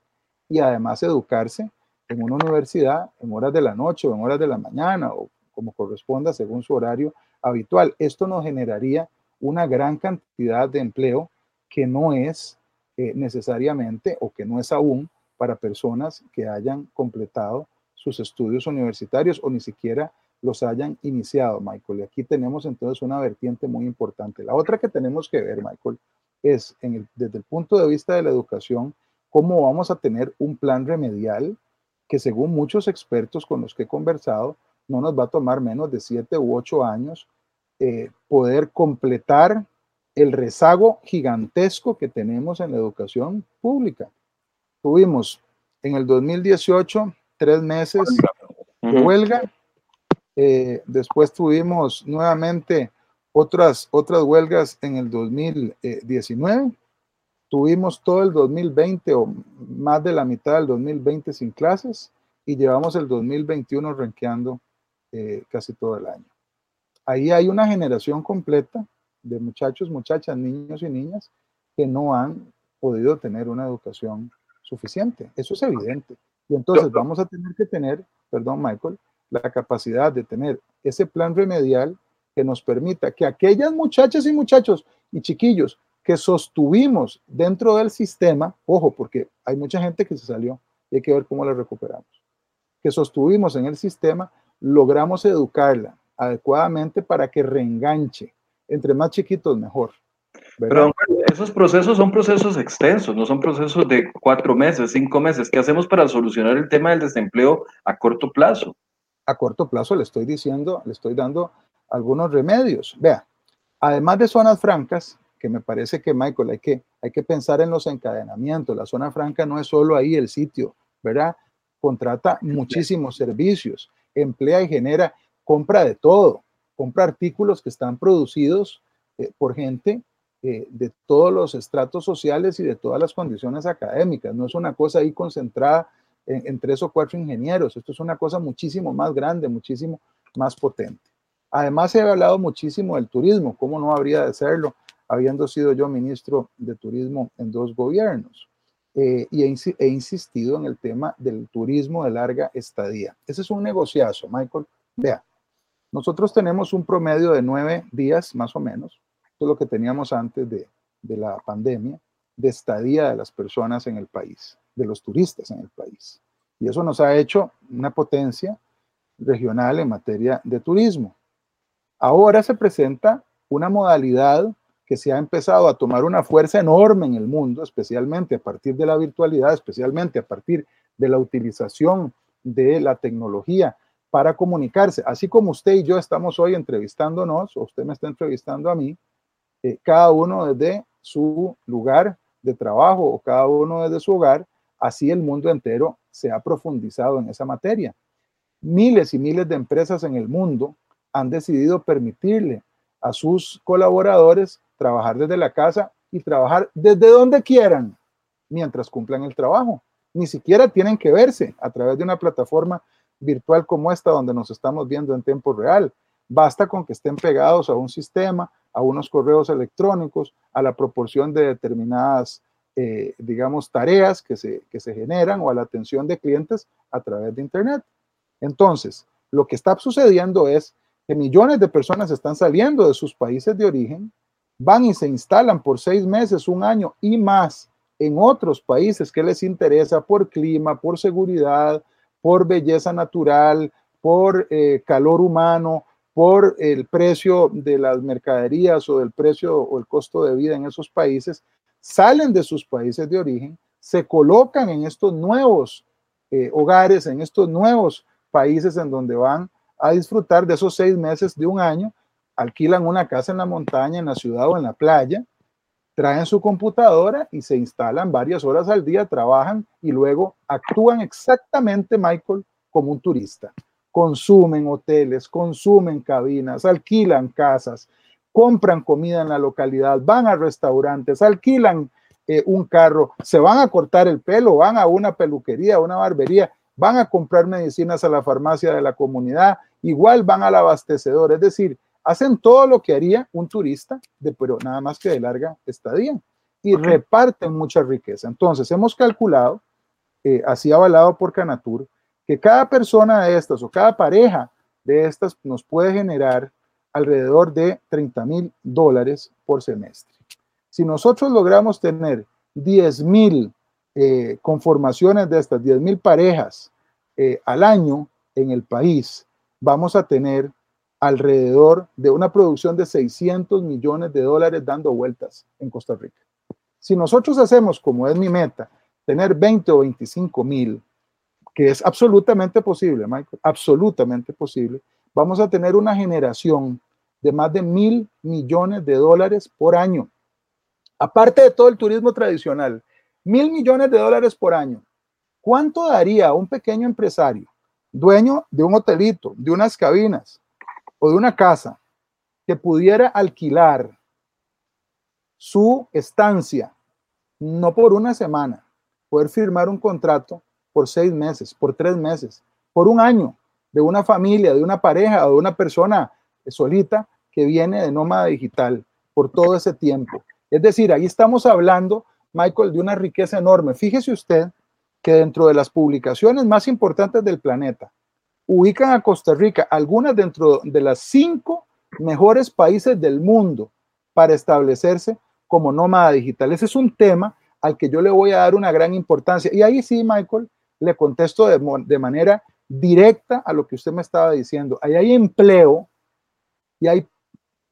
y además educarse en una universidad en horas de la noche o en horas de la mañana o como corresponda según su horario habitual. Esto nos generaría una gran cantidad de empleo que no es eh, necesariamente o que no es aún para personas que hayan completado sus estudios universitarios o ni siquiera los hayan iniciado, Michael. Y aquí tenemos entonces una vertiente muy importante. La otra que tenemos que ver, Michael, es desde el punto de vista de la educación, cómo vamos a tener un plan remedial que según muchos expertos con los que he conversado, no nos va a tomar menos de siete u ocho años eh, poder completar el rezago gigantesco que tenemos en la educación pública. Tuvimos en el 2018 tres meses de huelga. Eh, después tuvimos nuevamente otras, otras huelgas en el 2019. Tuvimos todo el 2020 o más de la mitad del 2020 sin clases y llevamos el 2021 renqueando eh, casi todo el año. Ahí hay una generación completa de muchachos, muchachas, niños y niñas que no han podido tener una educación suficiente. Eso es evidente. Y entonces vamos a tener que tener, perdón Michael, la capacidad de tener ese plan remedial que nos permita que aquellas muchachas y muchachos y chiquillos que sostuvimos dentro del sistema, ojo, porque hay mucha gente que se salió y hay que ver cómo la recuperamos, que sostuvimos en el sistema, logramos educarla adecuadamente para que reenganche. Entre más chiquitos, mejor. Pero esos procesos son procesos extensos, no son procesos de cuatro meses, cinco meses. ¿Qué hacemos para solucionar el tema del desempleo a corto plazo? A corto plazo le estoy diciendo, le estoy dando algunos remedios. Vea, además de zonas francas, que me parece que Michael hay que, hay que pensar en los encadenamientos. La zona franca no es solo ahí el sitio, ¿verdad? Contrata muchísimos servicios, emplea y genera compra de todo, compra artículos que están producidos eh, por gente eh, de todos los estratos sociales y de todas las condiciones académicas. No es una cosa ahí concentrada en, tres o cuatro ingenieros. Esto es una cosa muchísimo más grande, muchísimo más potente. Además, se ha hablado muchísimo del turismo. ¿Cómo no habría de serlo habiendo sido yo ministro de Turismo en dos gobiernos. Eh, y he, insistido en el tema del turismo de larga estadía. Ese es un negociazo, Michael. Vea, nosotros tenemos un promedio de nueve días más o menos, es lo que teníamos antes de, de la pandemia, de estadía de las personas en el país, de los turistas en el país. Y eso nos ha hecho una potencia regional en materia de turismo. Ahora se presenta una modalidad que se ha empezado a tomar una fuerza enorme en el mundo, especialmente a partir de la virtualidad, especialmente a partir de la utilización de la tecnología para comunicarse. Así como usted y yo estamos hoy entrevistándonos, o usted me está entrevistando a mí, eh, cada uno desde su lugar de trabajo o cada uno desde su hogar, así el mundo entero se ha profundizado en esa materia. Miles y miles de empresas en el mundo han decidido permitirle a sus colaboradores trabajar desde la casa y trabajar desde donde quieran mientras cumplan el trabajo. Ni siquiera tienen que verse a través de una plataforma virtual como esta donde nos estamos viendo en tiempo real. Basta con que estén pegados a un sistema, a unos correos electrónicos, a la proporción de determinadas, eh, digamos, tareas que se, que se generan o a la atención de clientes a través de Internet. Entonces, lo que está sucediendo es que millones de personas están saliendo de sus países de origen, van y se instalan por seis meses, un año y más en otros países que les interesa por clima, por seguridad, por belleza natural, por eh, calor humano, por el precio de las mercaderías o del precio o el costo de vida en esos países, salen de sus países de origen, se colocan en estos nuevos eh, hogares, en estos nuevos países en donde van a disfrutar de esos seis meses de un año, alquilan una casa en la montaña, en la ciudad o en la playa, traen su computadora y se instalan varias horas al día, trabajan y luego actúan exactamente, Michael, como un turista. Consumen hoteles, consumen cabinas, alquilan casas, compran comida en la localidad, van a restaurantes, alquilan eh, un carro, se van a cortar el pelo, van a una peluquería, a una barbería, van a comprar medicinas a la farmacia de la comunidad, igual van al abastecedor, es decir, hacen todo lo que haría un turista, de, pero nada más que de larga estadía, y reparten mucha riqueza. Entonces, hemos calculado, eh, así avalado por Canatur, que cada persona de estas o cada pareja de estas nos puede generar alrededor de 30 mil dólares por semestre. Si nosotros logramos tener 10 mil eh, conformaciones de estas, 10 mil parejas eh, al año en el país, vamos a tener alrededor de una producción de 600 millones de dólares dando vueltas en Costa Rica. Si nosotros hacemos, como es mi meta, tener 20 o 25 mil, que es absolutamente posible, Michael, absolutamente posible, vamos a tener una generación de más de mil millones de dólares por año. Aparte de todo el turismo tradicional, mil millones de dólares por año. ¿Cuánto daría un pequeño empresario dueño de un hotelito, de unas cabinas o de una casa, que pudiera alquilar su estancia, no por una semana, poder firmar un contrato por seis meses, por tres meses, por un año, de una familia, de una pareja o de una persona solita que viene de nómada digital por todo ese tiempo. Es decir, ahí estamos hablando, Michael, de una riqueza enorme. Fíjese usted que dentro de las publicaciones más importantes del planeta ubican a Costa Rica, algunas dentro de las cinco mejores países del mundo para establecerse como nómada digital. Ese es un tema al que yo le voy a dar una gran importancia. Y ahí sí, Michael, le contesto de, manera directa a lo que usted me estaba diciendo. Ahí hay empleo y hay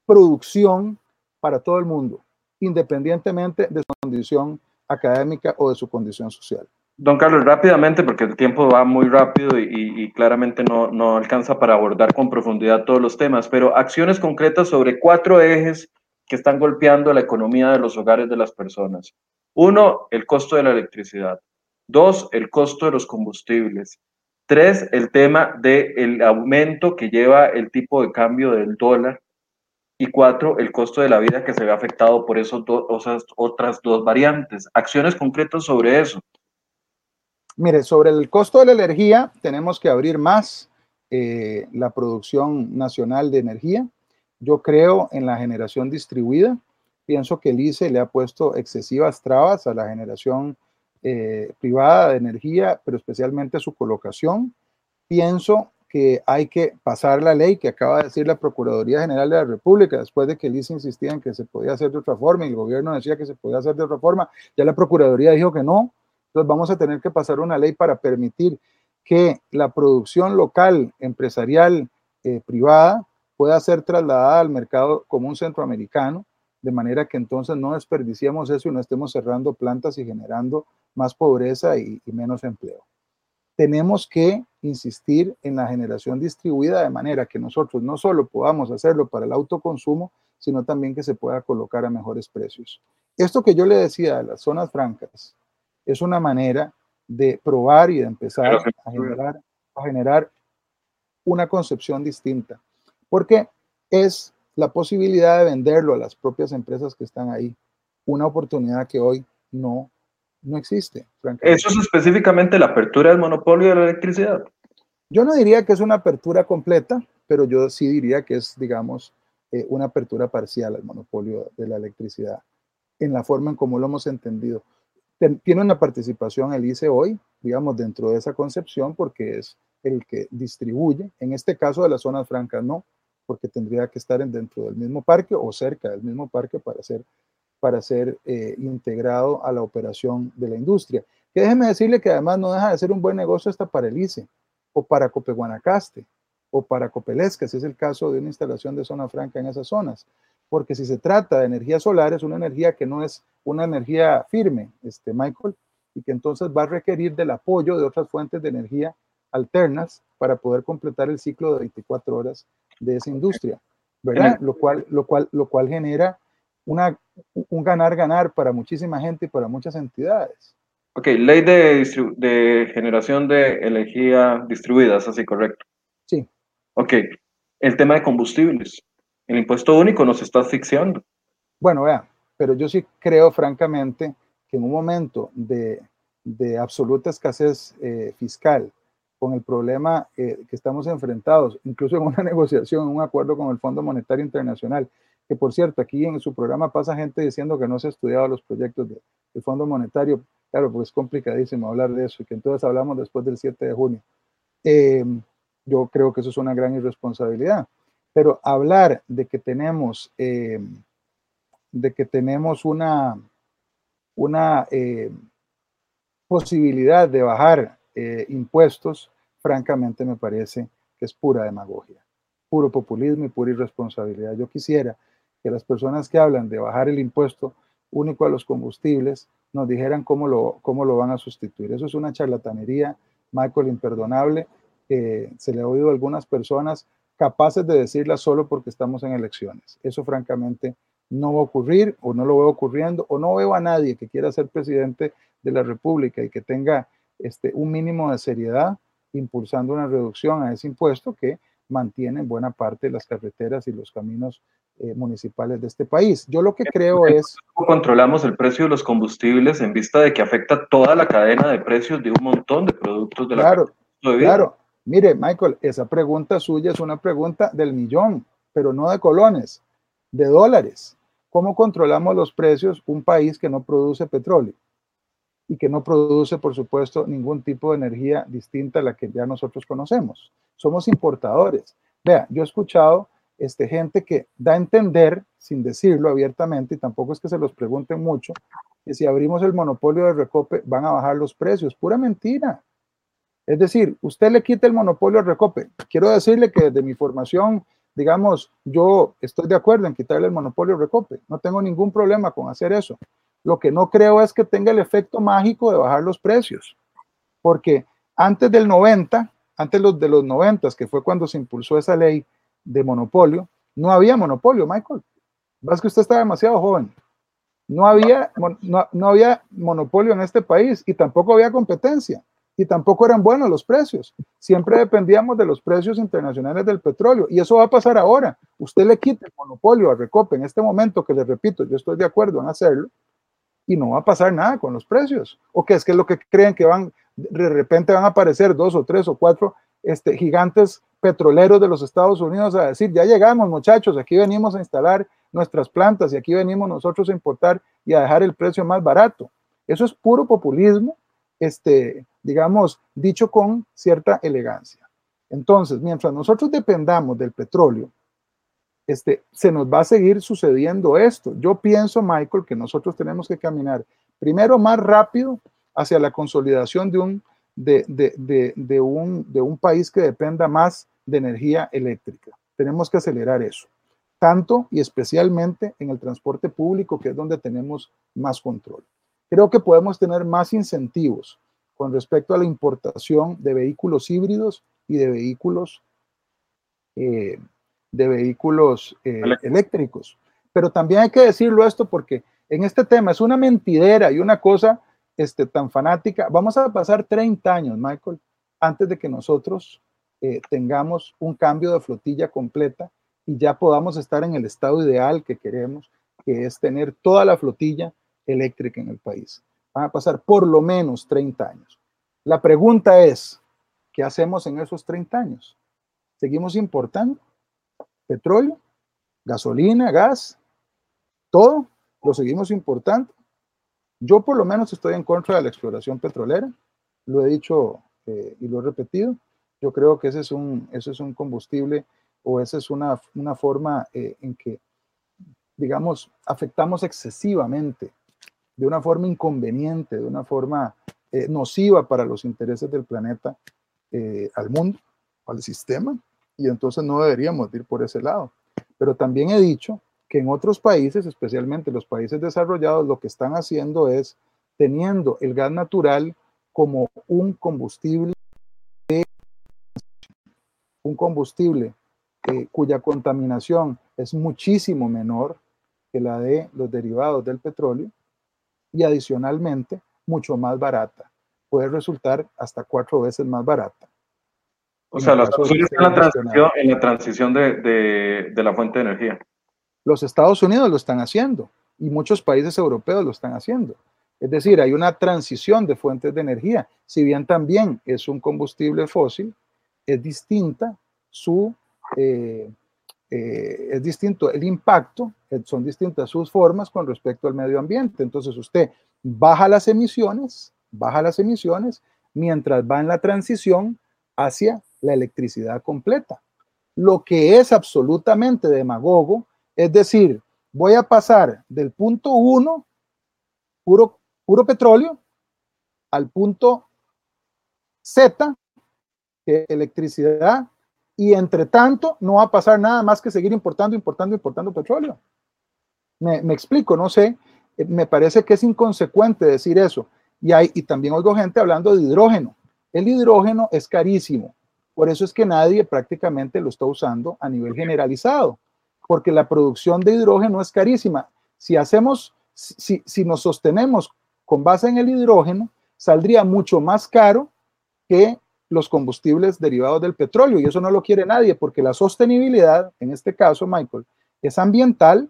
producción para todo el mundo, independientemente de su condición académica o de su condición social. Don Carlos, rápidamente, porque el tiempo va muy rápido y, claramente no, no, alcanza para abordar con profundidad todos los temas, pero acciones concretas sobre cuatro ejes que están golpeando la economía de los hogares de las personas. Uno, el costo de la electricidad. Dos, el costo de los combustibles. Tres, el tema del aumento que lleva el tipo de cambio del dólar. Y cuatro, el costo de la vida que se ve afectado por esos esas otras dos variantes. Acciones concretas sobre eso. Mire, sobre el costo de la energía, tenemos que abrir más eh, la producción nacional de energía. Yo creo en la generación distribuida. Pienso que el ICE le ha puesto excesivas trabas a la generación eh, privada de energía, pero especialmente su colocación. Pienso que hay que pasar la ley que acaba de decir la Procuraduría General de la República, después de que el ICE insistía en que se podía hacer de otra forma y el gobierno decía que se podía hacer de otra forma, ya la Procuraduría dijo que no. Entonces vamos a tener que pasar una ley para permitir que la producción local, empresarial, eh, privada, pueda ser trasladada al mercado común centroamericano, de manera que entonces no desperdiciemos eso y no estemos cerrando plantas y generando más pobreza y menos empleo tenemos que insistir en la generación distribuida de manera que nosotros no solo podamos hacerlo para el autoconsumo, sino también que se pueda colocar a mejores precios. Esto que yo le decía de las zonas francas es una manera de probar y de empezar a generar, a generar una concepción distinta, porque es la posibilidad de venderlo a las propias empresas que están ahí, una oportunidad que hoy no no existe. ¿Eso es específicamente la apertura del monopolio de la electricidad? Yo no diría que es una apertura completa, pero yo sí diría que es, digamos, eh, una apertura parcial al monopolio de la electricidad, en la forma en cómo lo hemos entendido. Tiene una participación el ICE hoy, digamos, dentro de esa concepción, porque es el que distribuye. En este caso de las zonas francas, no, porque tendría que estar dentro del mismo parque o cerca del mismo parque para ser para ser eh, integrado a la operación de la industria. Que déjeme decirle que además no deja de ser un buen negocio hasta para el ICE, o para Copeguanacaste, o para Copelesca, si es el caso de una instalación de zona franca en esas zonas. Porque si se trata de energía solar, es una energía que no es una energía firme, este, Michael, y que entonces va a requerir del apoyo de otras fuentes de energía alternas para poder completar el ciclo de 24 horas de esa industria, ¿verdad? Lo cual, lo cual, lo cual genera una, un ganar-ganar para muchísima gente y para muchas entidades. Ok, ley de, de generación de energía distribuida, ¿es así correcto? Sí. Ok, el tema de combustibles. El impuesto único nos está asfixiando. Bueno, vea, pero yo sí creo francamente que en un momento de, de absoluta escasez eh, fiscal, con el problema eh, que estamos enfrentados, incluso en una [LAUGHS] negociación, un acuerdo con el Fondo Monetario Internacional, que por cierto, aquí en su programa pasa gente diciendo que no se ha estudiado los proyectos del Fondo Monetario. Claro, pues es complicadísimo hablar de eso y que entonces hablamos después del 7 de junio. Eh, yo creo que eso es una gran irresponsabilidad. Pero hablar de que tenemos, eh, de que tenemos una, una eh, posibilidad de bajar impuestos, francamente me parece que es pura demagogia, puro populismo y pura irresponsabilidad. Yo quisiera que las personas que hablan de bajar el impuesto único a los combustibles nos dijeran cómo lo, cómo lo van a sustituir. Eso es una charlatanería, Michael, imperdonable, que se le ha oído a algunas personas capaces de decirla solo porque estamos en elecciones. Eso francamente no va a ocurrir o no lo veo ocurriendo o no veo a nadie que quiera ser presidente de la República y que tenga este, un mínimo de seriedad impulsando una reducción a ese impuesto que mantiene en buena parte las carreteras y los caminos eh, municipales de este país. Yo lo que creo es... ¿Cómo controlamos el precio de los combustibles en vista de que afecta toda la cadena de precios de un montón de productos de la Claro, claro. Mire, Michael, esa pregunta suya es una pregunta del millón, pero no de colones, de dólares. ¿Cómo controlamos los precios un país que no produce petróleo? y que no produce, por supuesto, ningún tipo de energía distinta a la que ya nosotros conocemos. Somos importadores. Vea, yo he escuchado este, gente que da a entender, sin decirlo abiertamente, y tampoco es que se los pregunten mucho, que si abrimos el monopolio de Recope van a bajar los precios. Pura mentira. Es decir, usted le quita el monopolio al Recope. Quiero decirle que desde mi formación, digamos, yo estoy de acuerdo en quitarle el monopolio al Recope. No tengo ningún problema con hacer eso. Lo que no creo es que tenga el efecto mágico de bajar los precios, porque antes del 90, antes de los 90, que fue cuando se impulsó esa ley de monopolio, no había monopolio, Michael. Es que usted está demasiado joven. No había, no, no había monopolio en este país y tampoco había competencia y tampoco eran buenos los precios. Siempre dependíamos de los precios internacionales del petróleo y eso va a pasar ahora. Usted le quita el monopolio a Recope en este momento, que le repito, yo estoy de acuerdo en hacerlo, y no va a pasar nada con los precios. ¿O qué es que lo que creen que van, de repente van a aparecer dos o tres o cuatro este, gigantes petroleros de los Estados Unidos a decir, ya llegamos muchachos, aquí venimos a instalar nuestras plantas y aquí venimos nosotros a importar y a dejar el precio más barato. Eso es puro populismo, este, digamos, dicho con cierta elegancia. Entonces, mientras nosotros dependamos del petróleo, este, se nos va a seguir sucediendo esto. Yo pienso, Michael, que nosotros tenemos que caminar primero más rápido hacia la consolidación de un, de, un, de un país que dependa más de energía eléctrica. Tenemos que acelerar eso, tanto y especialmente en el transporte público, que es donde tenemos más control. Creo que podemos tener más incentivos con respecto a la importación de vehículos híbridos y de vehículos, eh, de vehículos eh, eléctricos. Pero también hay que decirlo esto porque en este tema es una mentidera y una cosa este, tan fanática. Vamos a pasar 30 años, Michael, antes de que nosotros eh, tengamos un cambio de flotilla completa y ya podamos estar en el estado ideal que queremos, que es tener toda la flotilla eléctrica en el país. Van a pasar por lo menos 30 años. La pregunta es, ¿qué hacemos en esos 30 años? ¿Seguimos importando petróleo, gasolina, gas, todo? ¿Lo seguimos importando? Yo por lo menos estoy en contra de la exploración petrolera, lo he dicho eh, y lo he repetido. Yo creo que ese es un, eso es un combustible o esa es una, una forma eh, en que, digamos, afectamos excesivamente de una forma inconveniente, de una forma eh, nociva para los intereses del planeta, eh, al mundo, al sistema, y entonces no deberíamos ir por ese lado. Pero también he dicho que en otros países, especialmente los países desarrollados, lo que están haciendo es teniendo el gas natural como un combustible, un combustible eh, cuya contaminación es muchísimo menor que la de los derivados del petróleo, y adicionalmente mucho más barata. Puede resultar hasta cuatro veces más barata. O sea, las en la transición, en la transición de, de, de la fuente de energía. Los Estados Unidos lo están haciendo y muchos países europeos lo están haciendo. Es decir, hay una transición de fuentes de energía. Si bien también es un combustible fósil, es distinta su, eh, eh, es distinto el impacto, eh, son distintas sus formas con respecto al medio ambiente. Entonces usted baja las emisiones, baja las emisiones, mientras va en la transición hacia la electricidad completa. Lo que es absolutamente demagogo, es decir, voy a pasar del punto 1, puro, puro petróleo, al punto Z, que electricidad y entre tanto no va a pasar nada más que seguir importando, importando, importando petróleo. Me, explico, no sé, eh, me parece que es inconsecuente decir eso. Y, hay, y también oigo gente hablando de hidrógeno. El hidrógeno es carísimo, por eso es que nadie prácticamente lo está usando a nivel generalizado, porque la producción de hidrógeno es carísima. Si hacemos, si, si nos sostenemos con base en el hidrógeno, saldría mucho más caro que los combustibles derivados del petróleo y eso no lo quiere nadie porque la sostenibilidad, en este caso, Michael, es ambiental,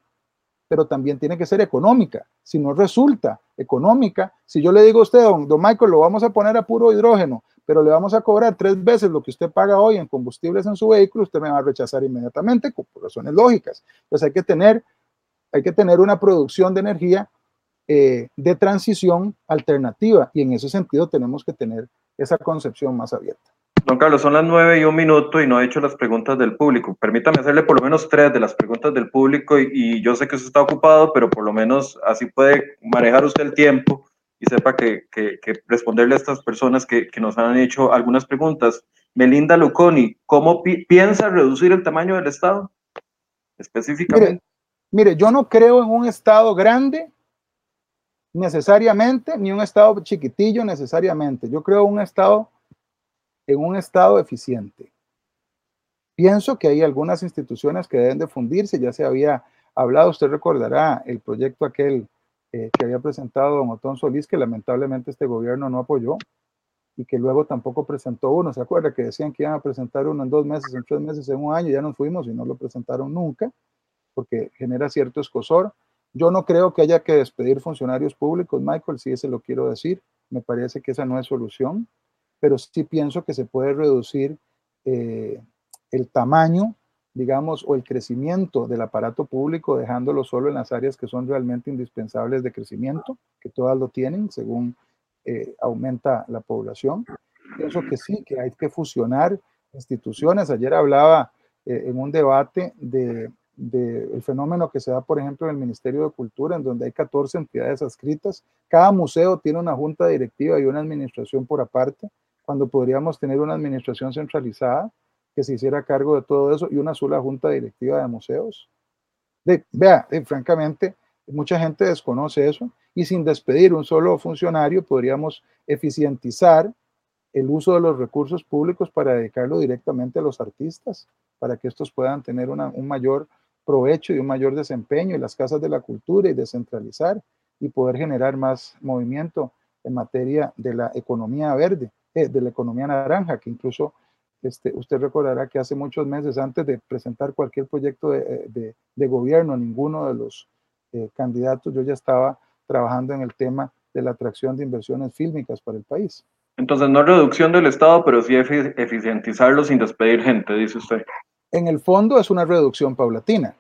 pero también tiene que ser económica. Si no resulta económica, si yo le digo a usted, don, Michael, lo vamos a poner a puro hidrógeno, pero le vamos a cobrar tres veces lo que usted paga hoy en combustibles en su vehículo, usted me va a rechazar inmediatamente por razones lógicas. Entonces hay que tener, hay que tener una producción de energía eh, de transición alternativa y en ese sentido tenemos que tener esa concepción más abierta. Don Carlos, son las nueve y un minuto y no he hecho las preguntas del público. Permítame hacerle por lo menos tres de las preguntas del público y, yo sé que usted está ocupado, pero por lo menos así puede manejar usted el tiempo y sepa que, responderle a estas personas que, nos han hecho algunas preguntas. Melinda Luconi, ¿cómo piensa reducir el tamaño del Estado específicamente? mire, yo no creo en un Estado grande necesariamente, ni un estado chiquitillo necesariamente. Yo creo un estado en un estado eficiente. Pienso que hay algunas instituciones que deben de fundirse, ya se había hablado, usted recordará el proyecto aquel eh, que había presentado don Otón Solís, que lamentablemente este gobierno no apoyó y que luego tampoco presentó uno. ¿Se acuerda que decían que iban a presentar uno en dos meses, en tres meses, en un año? Ya nos fuimos y no lo presentaron nunca, porque genera cierto escosor. Yo no creo que haya que despedir funcionarios públicos, Michael, si ese lo quiero decir. Me parece que esa no es solución, pero sí pienso que se puede reducir eh, el tamaño digamos, o el crecimiento del aparato público, dejándolo solo en las áreas que son realmente indispensables de crecimiento, que todas lo tienen según eh, aumenta la población. Pienso que sí, que hay que fusionar instituciones. Ayer hablaba eh, en un debate de, del fenómeno que se da, por ejemplo, en el Ministerio de Cultura, en donde hay 14 entidades adscritas. Cada museo tiene una junta directiva y una administración por aparte, cuando podríamos tener una administración centralizada que se hiciera cargo de todo eso y una sola junta directiva de museos. De, vea, francamente, mucha gente desconoce eso y sin despedir un solo funcionario podríamos eficientizar el uso de los recursos públicos para dedicarlo directamente a los artistas, para que estos puedan tener un mayor provecho y un mayor desempeño en las casas de la cultura y descentralizar y poder generar más movimiento en materia de la economía verde, eh, de la economía naranja, que incluso este, usted recordará que hace muchos meses, antes de presentar cualquier proyecto de, eh, de, gobierno, ninguno de los eh, candidatos, yo ya estaba trabajando en el tema de la atracción de inversiones fílmicas para el país. Entonces, no reducción del Estado, pero sí eficientizarlo sin despedir gente, dice usted. En el fondo es una reducción paulatina,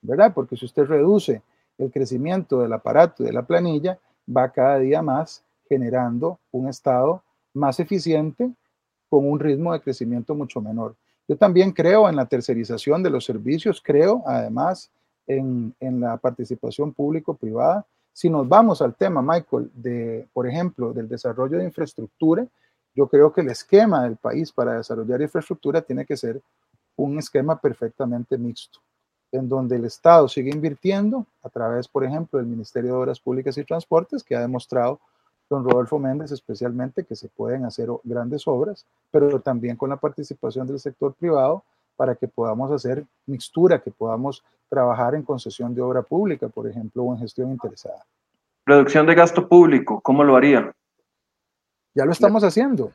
¿verdad? Porque si usted reduce el crecimiento del aparato y de la planilla, va cada día más generando un Estado más eficiente con un ritmo de crecimiento mucho menor. Yo también creo en la tercerización de los servicios, creo además en, en la participación público-privada. Si nos vamos al tema, Michael, de, por ejemplo, del desarrollo de infraestructura, yo creo que el esquema del país para desarrollar infraestructura tiene que ser un esquema perfectamente mixto, en donde el Estado sigue invirtiendo a través, por ejemplo, del Ministerio de Obras Públicas y Transportes, que ha demostrado don Rodolfo Méndez especialmente que se pueden hacer grandes obras, pero también con la participación del sector privado para que podamos hacer mixtura, que podamos trabajar en concesión de obra pública, por ejemplo, o en gestión interesada. Reducción de gasto público, ¿cómo lo haría? Ya lo estamos haciendo.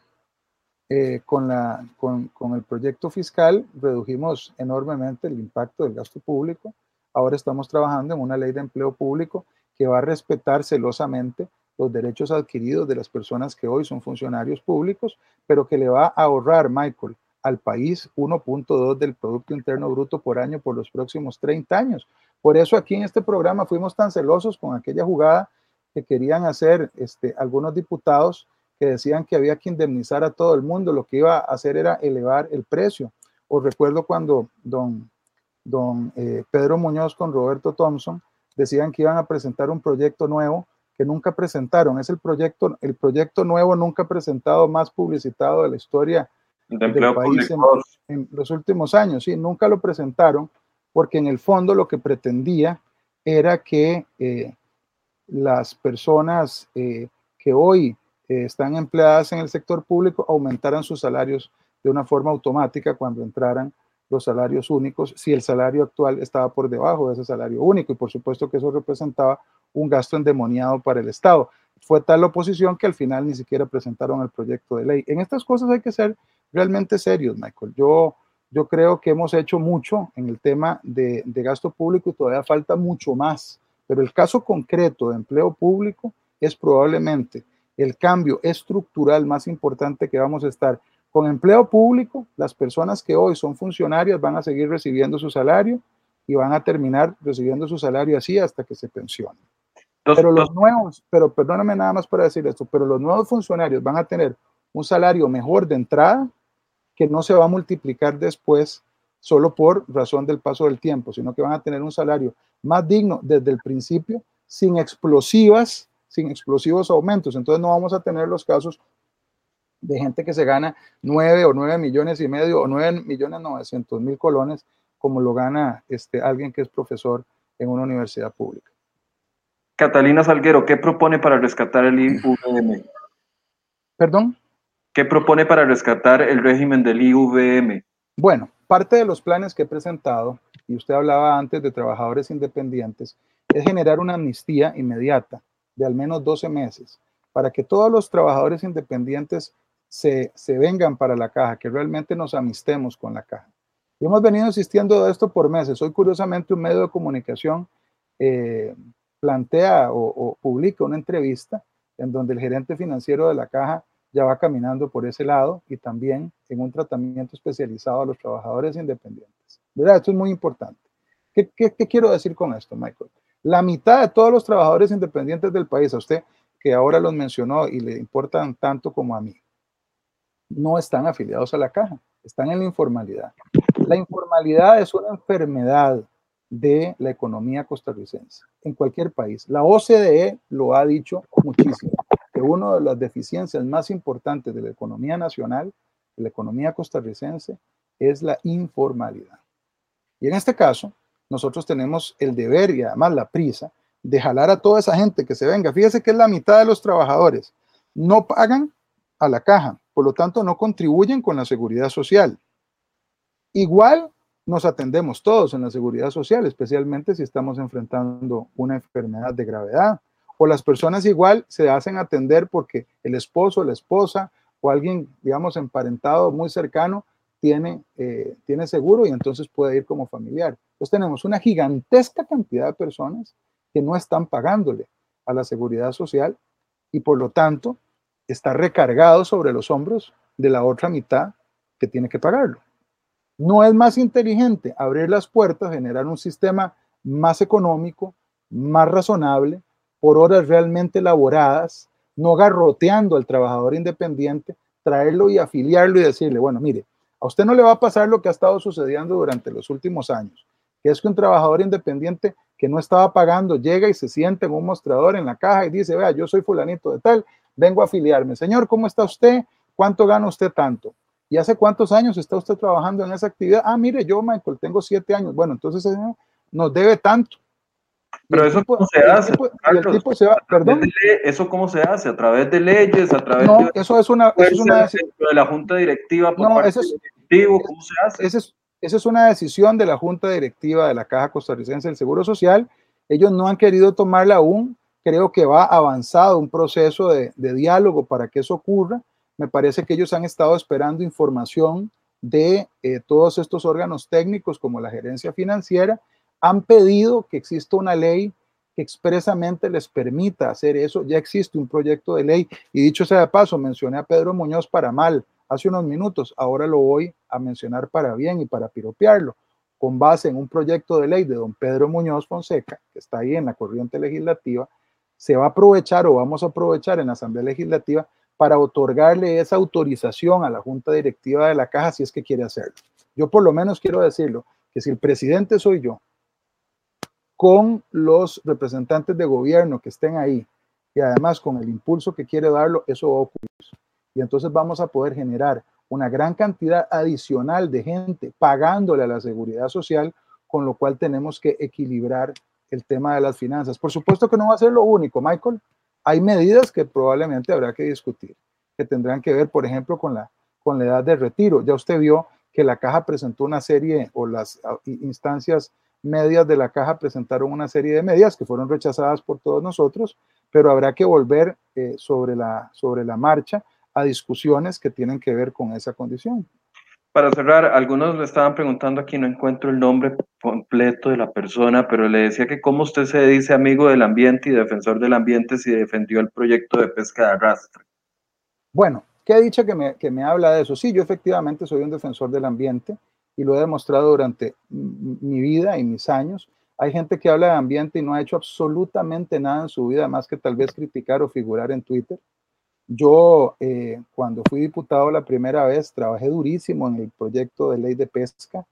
Eh, con, la, con, con, el proyecto fiscal redujimos enormemente el impacto del gasto público. Ahora estamos trabajando en una ley de empleo público que va a respetar celosamente los derechos adquiridos de las personas que hoy son funcionarios públicos, pero que le va a ahorrar, Michael, al país 1.2 del Producto Interno Bruto por año por los próximos 30 años. Por eso aquí en este programa fuimos tan celosos con aquella jugada que querían hacer este, algunos diputados que decían que había que indemnizar a todo el mundo, lo que iba a hacer era elevar el precio. Os recuerdo cuando don, don eh, Pedro Muñoz con Roberto Thompson decían que iban a presentar un proyecto nuevo que nunca presentaron. Es el proyecto, el proyecto nuevo nunca presentado, más publicitado de la historia del país en, los últimos años. Sí, nunca lo presentaron porque en el fondo lo que pretendía era que eh, las personas eh, que hoy están empleadas en el sector público aumentaran sus salarios de una forma automática cuando entraran los salarios únicos, si el salario actual estaba por debajo de ese salario único. Y por supuesto que eso representaba un gasto endemoniado para el Estado. Fue tal la oposición que al final ni siquiera presentaron el proyecto de ley. En estas cosas hay que ser realmente serios, Michael. Yo, yo creo que hemos hecho mucho en el tema de, de gasto público y todavía falta mucho más. Pero el caso concreto de empleo público es probablemente el cambio estructural más importante que vamos a estar. Con empleo público, las personas que hoy son funcionarias van a seguir recibiendo su salario y van a terminar recibiendo su salario así hasta que se pensionen. Pero los nuevos, pero perdóname nada más para decir esto, pero los nuevos funcionarios van a tener un salario mejor de entrada que no se va a multiplicar después solo por razón del paso del tiempo, sino que van a tener un salario más digno desde el principio, sin explosivas sin explosivos aumentos. Entonces no vamos a tener los casos de gente que se gana 9 o 9 millones y medio o 9 millones 900 mil colones como lo gana este, alguien que es profesor en una universidad pública. Catalina Salguero, ¿qué propone para rescatar el IVM? ¿Perdón? ¿Qué propone para rescatar el régimen del IVM? Bueno, parte de los planes que he presentado, y usted hablaba antes de trabajadores independientes, es generar una amnistía inmediata de al menos 12 meses para que todos los trabajadores independientes se, vengan para la caja, que realmente nos amistemos con la caja. Y hemos venido insistiendo de esto por meses. Hoy, curiosamente, un medio de comunicación eh, plantea o, publica una entrevista en donde el gerente financiero de la caja ya va caminando por ese lado y también en un tratamiento especializado a los trabajadores independientes. ¿verdad? Esto es muy importante. ¿Qué, qué, qué quiero decir con esto, Michael? La mitad de todos los trabajadores independientes del país, a usted que ahora los mencionó y le importan tanto como a mí, no están afiliados a la caja, están en la informalidad. La informalidad es una enfermedad de la economía costarricense en cualquier país. La OCDE lo ha dicho muchísimo, que una de las deficiencias más importantes de la economía nacional, de la economía costarricense, es la informalidad. Y en este caso, nosotros tenemos el deber y además la prisa de jalar a toda esa gente que se venga. Fíjese que es la mitad de los trabajadores. No pagan a la caja, por lo tanto no contribuyen con la seguridad social. Igual nos atendemos todos en la seguridad social, especialmente si estamos enfrentando una enfermedad de gravedad. O las personas igual se hacen atender porque el esposo, la esposa o alguien, digamos, emparentado muy cercano tiene, eh, tiene seguro y entonces puede ir como familiar. Entonces tenemos una gigantesca cantidad de personas que no están pagándole a la seguridad social y por lo tanto está recargado sobre los hombros de la otra mitad que tiene que pagarlo. No es más inteligente abrir las puertas, generar un sistema más económico, más razonable, por horas realmente elaboradas, no garroteando al trabajador independiente, traerlo y afiliarlo y decirle, bueno, mire, a usted no le va a pasar lo que ha estado sucediendo durante los últimos años, que es que un trabajador independiente que no estaba pagando llega y se siente en un mostrador en la caja y dice, vea, yo soy fulanito de tal, vengo a afiliarme. Señor, ¿cómo está usted? ¿Cuánto gana usted tanto? ¿Y hace cuántos años está usted trabajando en esa actividad? Ah, mire, yo, Michael, tengo siete años. Bueno, entonces señor, nos debe tanto. Pero eso cómo se hace. ¿Perdón? ¿Eso cómo se hace? ¿A través de leyes? ¿A través no, eso es una, eso es una de la Junta Directiva? no, eso es, ¿Cómo se hace? Esa es, esa es una decisión de la Junta Directiva de la Caja Costarricense del Seguro Social. Ellos no han querido tomarla aún. Creo que va avanzado un proceso de, diálogo para que eso ocurra. Me parece que ellos han estado esperando información de eh, todos estos órganos técnicos como la gerencia financiera han pedido que exista una ley que expresamente les permita hacer eso. Ya existe un proyecto de ley y dicho sea de paso, mencioné a Pedro Muñoz para mal hace unos minutos, ahora lo voy a mencionar para bien y para piropearlo, con base en un proyecto de ley de don Pedro Muñoz Fonseca, que está ahí en la corriente legislativa, se va a aprovechar o vamos a aprovechar en la Asamblea Legislativa para otorgarle esa autorización a la Junta Directiva de la Caja si es que quiere hacerlo. Yo por lo menos quiero decirlo, que si el presidente soy yo, con los representantes de gobierno que estén ahí y además con el impulso que quiere darlo, eso va a ocurrir. Y entonces vamos a poder generar una gran cantidad adicional de gente pagándole a la seguridad social, con lo cual tenemos que equilibrar el tema de las finanzas. Por supuesto que no va a ser lo único, Michael. Hay medidas que probablemente habrá que discutir, que tendrán que ver, por ejemplo, con la, con la edad de retiro. Ya usted vio que la caja presentó una serie o las ah, instancias medias de la caja presentaron una serie de medidas que fueron rechazadas por todos nosotros, pero habrá que volver eh, sobre, la, sobre la marcha a discusiones que tienen que ver con esa condición. Para cerrar, algunos me estaban preguntando aquí, no encuentro el nombre completo de la persona, pero le decía que cómo usted se dice amigo del ambiente y defensor del ambiente si defendió el proyecto de pesca de arrastre. Bueno, qué dicha que me, que me habla de eso. Sí, yo efectivamente soy un defensor del ambiente y lo he demostrado durante mi vida y mis años. Hay gente que habla de ambiente y no ha hecho absolutamente nada en su vida más que tal vez criticar o figurar en Twitter. Yo, eh, cuando fui diputado la primera vez, trabajé durísimo en el proyecto de ley de pesca.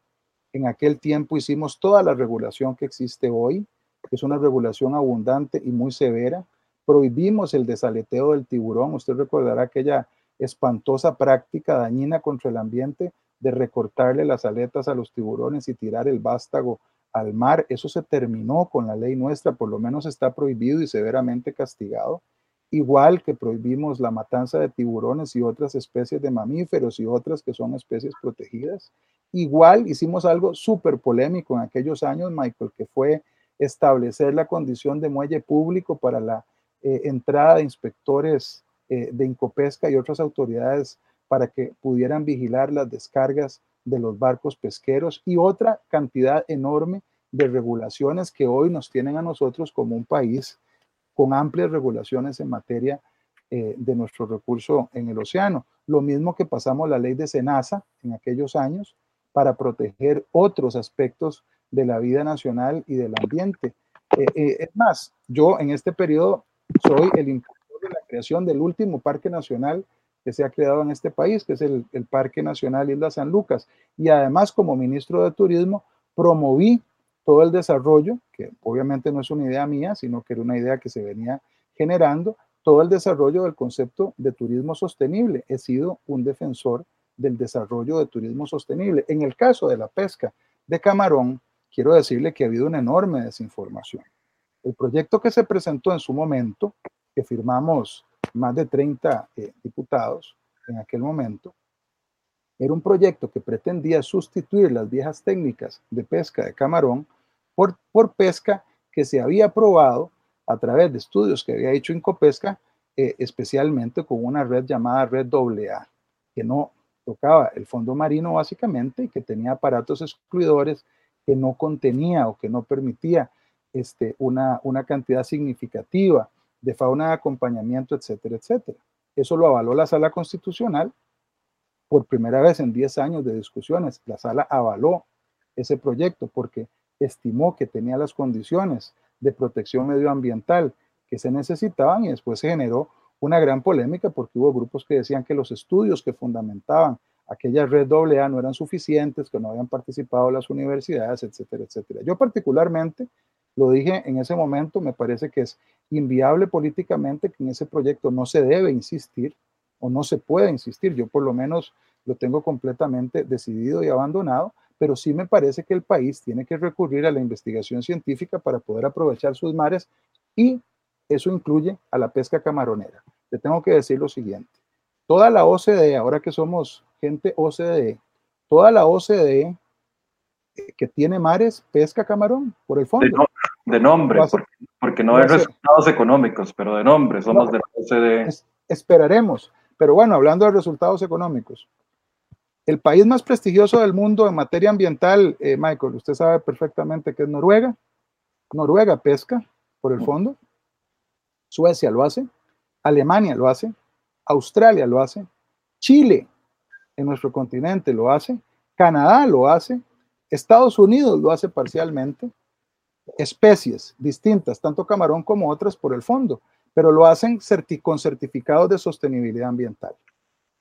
En aquel tiempo hicimos toda la regulación que existe hoy, que es una regulación abundante y muy severa. Prohibimos el desaleteo del tiburón. Usted recordará aquella espantosa práctica dañina contra el ambiente de recortarle las aletas a los tiburones y tirar el vástago al mar. Eso se terminó con la ley nuestra, por lo menos está prohibido y severamente castigado. Igual que prohibimos la matanza de tiburones y otras especies de mamíferos y otras que son especies protegidas. Igual hicimos algo súper polémico en aquellos años, Michael, que fue establecer la condición de muelle público para la eh, entrada de inspectores eh, de Incopesca y otras autoridades para que pudieran vigilar las descargas de los barcos pesqueros y otra cantidad enorme de regulaciones que hoy nos tienen a nosotros como un país con amplias regulaciones en materia eh, de nuestro recurso en el océano. Lo mismo que pasamos la ley de Senasa en aquellos años para proteger otros aspectos de la vida nacional y del ambiente. Eh, eh, es más, yo en este periodo soy el impulsor de la creación del último parque nacional que se ha creado en este país, que es el, el Parque Nacional Isla San Lucas. Y además, como ministro de Turismo, promoví todo el desarrollo, que obviamente no es una idea mía, sino que era una idea que se venía generando, todo el desarrollo del concepto de turismo sostenible. He sido un defensor del desarrollo de turismo sostenible. En el caso de la pesca de camarón, quiero decirle que ha habido una enorme desinformación. El proyecto que se presentó en su momento, que firmamos más de 30 eh, diputados en aquel momento, era un proyecto que pretendía sustituir las viejas técnicas de pesca de camarón por, por pesca que se había probado a través de estudios que había hecho Incopesca, eh, especialmente con una red llamada Red AA, que no tocaba el fondo marino básicamente y que tenía aparatos excluidores que no contenía o que no permitía este, una, una cantidad significativa de fauna de acompañamiento, etcétera, etcétera. Eso lo avaló la sala constitucional por primera vez en 10 años de discusiones. La sala avaló ese proyecto porque estimó que tenía las condiciones de protección medioambiental que se necesitaban y después se generó una gran polémica porque hubo grupos que decían que los estudios que fundamentaban aquella red AA no eran suficientes, que no habían participado las universidades, etcétera, etcétera. Yo particularmente lo dije en ese momento, me parece que es inviable políticamente que en ese proyecto no se debe insistir o no se puede insistir. Yo por lo menos lo tengo completamente decidido y abandonado, pero sí me parece que el país tiene que recurrir a la investigación científica para poder aprovechar sus mares y eso incluye a la pesca camaronera. Le tengo que decir lo siguiente. Toda la OCDE, ahora que somos gente OCDE, toda la OCDE eh, que tiene mares pesca camarón por el fondo. De, nombre, porque, no hay resultados económicos, pero de nombre, somos de la OCDE. esperaremos. Pero bueno, hablando de resultados económicos, el país más prestigioso del mundo en materia ambiental, eh, Michael, usted sabe perfectamente que es Noruega. Noruega pesca por el fondo. Suecia lo hace. Alemania lo hace. Australia lo hace. Chile en nuestro continente lo hace. Canadá lo hace. Estados Unidos lo hace parcialmente. Especies distintas, tanto camarón como otras por el fondo, pero lo hacen con certificados de sostenibilidad ambiental.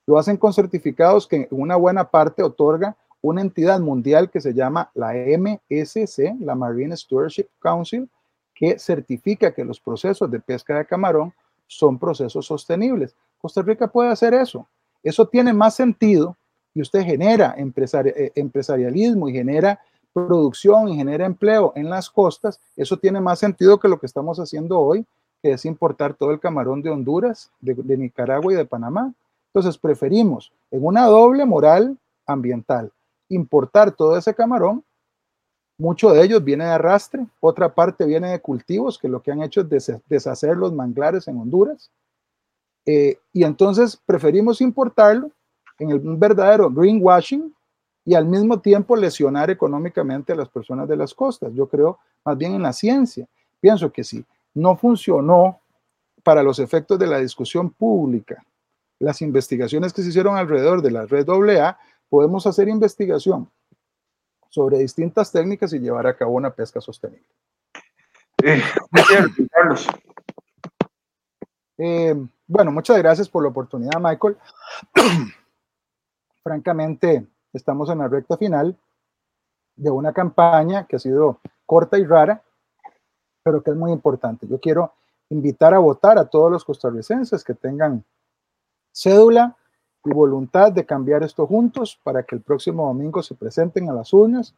Lo hacen con certificados que una buena parte otorga una entidad mundial que se llama la MSC, la Marine Stewardship Council, que certifica que los procesos de pesca de camarón son procesos sostenibles. Costa Rica puede hacer eso. Eso tiene más sentido y usted genera eh, empresarialismo y genera producción y genera empleo en las costas. Eso tiene más sentido que lo que estamos haciendo hoy, que es importar todo el camarón de Honduras, de Nicaragua y de Panamá. Entonces preferimos en una doble moral ambiental importar todo ese camarón. Mucho de ellos viene de arrastre, otra parte viene de cultivos que lo que han hecho es deshacer los manglares en Honduras. Eh, y entonces preferimos importarlo en el, un verdadero greenwashing y al mismo tiempo lesionar económicamente a las personas de las costas. Yo creo más bien en la ciencia. Pienso que si no funcionó para los efectos de la discusión pública las investigaciones que se hicieron alrededor de la red AA, podemos hacer investigación sobre distintas técnicas y llevar a cabo una pesca sostenible. Eh, Carlos. Eh, bueno, muchas gracias por la oportunidad, Michael. [CLEARS THROAT] Francamente, estamos en la recta final de una campaña que ha sido corta y rara, pero que es muy importante. Yo quiero invitar a votar a todos los costarricenses que tengan cédula y voluntad de cambiar esto juntos para que el próximo domingo se presenten a las urnas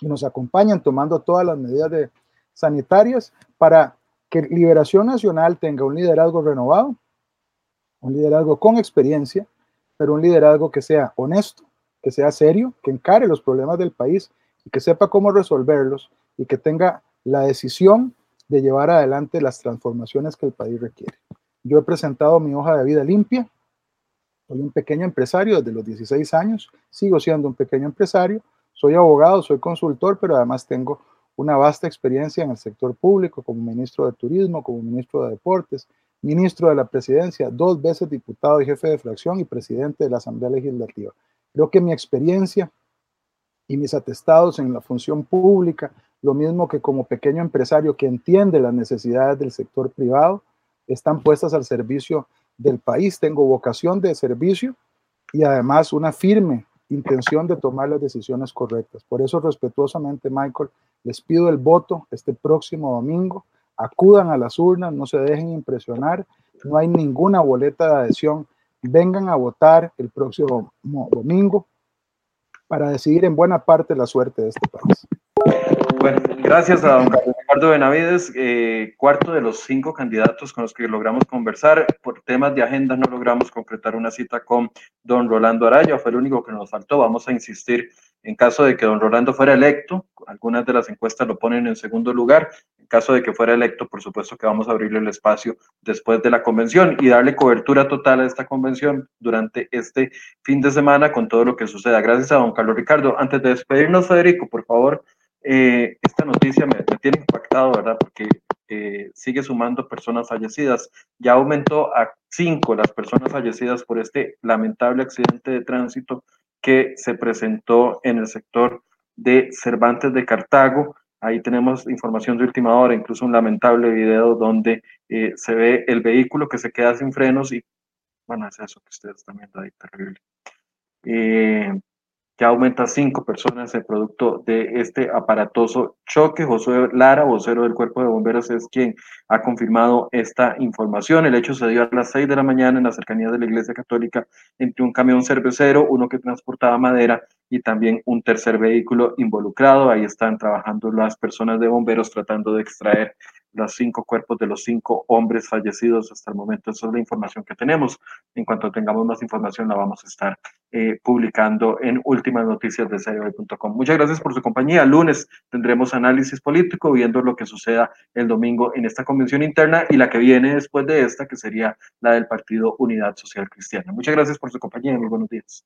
y nos acompañen tomando todas las medidas sanitarias para que Liberación Nacional tenga un liderazgo renovado, un liderazgo con experiencia, pero un liderazgo que sea honesto, que sea serio, que encare los problemas del país y que sepa cómo resolverlos y que tenga la decisión de llevar adelante las transformaciones que el país requiere. Yo he presentado mi hoja de vida limpia. Soy un pequeño empresario desde los 16 años. Sigo siendo un pequeño empresario. Soy abogado, soy consultor, pero además tengo una vasta experiencia en el sector público como ministro de Turismo, como ministro de Deportes, ministro de la Presidencia, dos veces diputado y jefe de fracción y presidente de la Asamblea Legislativa. Creo que mi experiencia y mis atestados en la función pública, lo mismo que como pequeño empresario que entiende las necesidades del sector privado, están puestas al servicio del país. Tengo vocación de servicio y además una firme intención de tomar las decisiones correctas. Por eso, respetuosamente, Michael, les pido el voto este próximo domingo. Acudan a las urnas, no se dejen impresionar. No hay ninguna boleta de adhesión. Vengan a votar el próximo domingo para decidir en buena parte la suerte de este país. Bueno, gracias a don Ricardo Benavides, eh, cuarto de los cinco candidatos con los que logramos conversar. Por temas de agenda no logramos concretar una cita con don Rolando Araya, fue el único que nos faltó. Vamos a insistir en caso de que don Rolando fuera electo, algunas de las encuestas lo ponen en segundo lugar. En caso de que fuera electo, por supuesto que vamos a abrirle el espacio después de la convención y darle cobertura total a esta convención durante este fin de semana con todo lo que suceda. Gracias a don Carlos Ricardo. Antes de despedirnos, Federico, por favor, eh, esta noticia me, tiene impactado, ¿verdad? Porque eh, sigue sumando personas fallecidas. Ya aumentó a cinco las personas fallecidas por este lamentable accidente de tránsito que se presentó en el sector de Cervantes de Cartago. Ahí tenemos información de última hora, incluso un lamentable video donde eh, se ve el vehículo que se queda sin frenos y, bueno, es eso que ustedes viendo ahí, terrible. Eh, ya aumenta cinco personas el producto de este aparatoso choque. José Lara, vocero del Cuerpo de Bomberos, es quien ha confirmado esta información. El hecho se dio a las seis de la mañana en la cercanía de la Iglesia Católica entre un camión cervecero, uno que transportaba madera y también un tercer vehículo involucrado. Ahí están trabajando las personas de bomberos tratando de extraer los cinco cuerpos de los cinco hombres fallecidos hasta el momento. Esa es la información que tenemos. En cuanto tengamos más información, la vamos a estar eh, publicando en últimas noticias de seriohoy.com. Muchas gracias por su compañía. lunes tendremos análisis político, viendo lo que suceda el domingo en esta convención interna y la que viene después de esta, que sería la del Partido Unidad Social Cristiana. Muchas gracias por su compañía muy buenos días.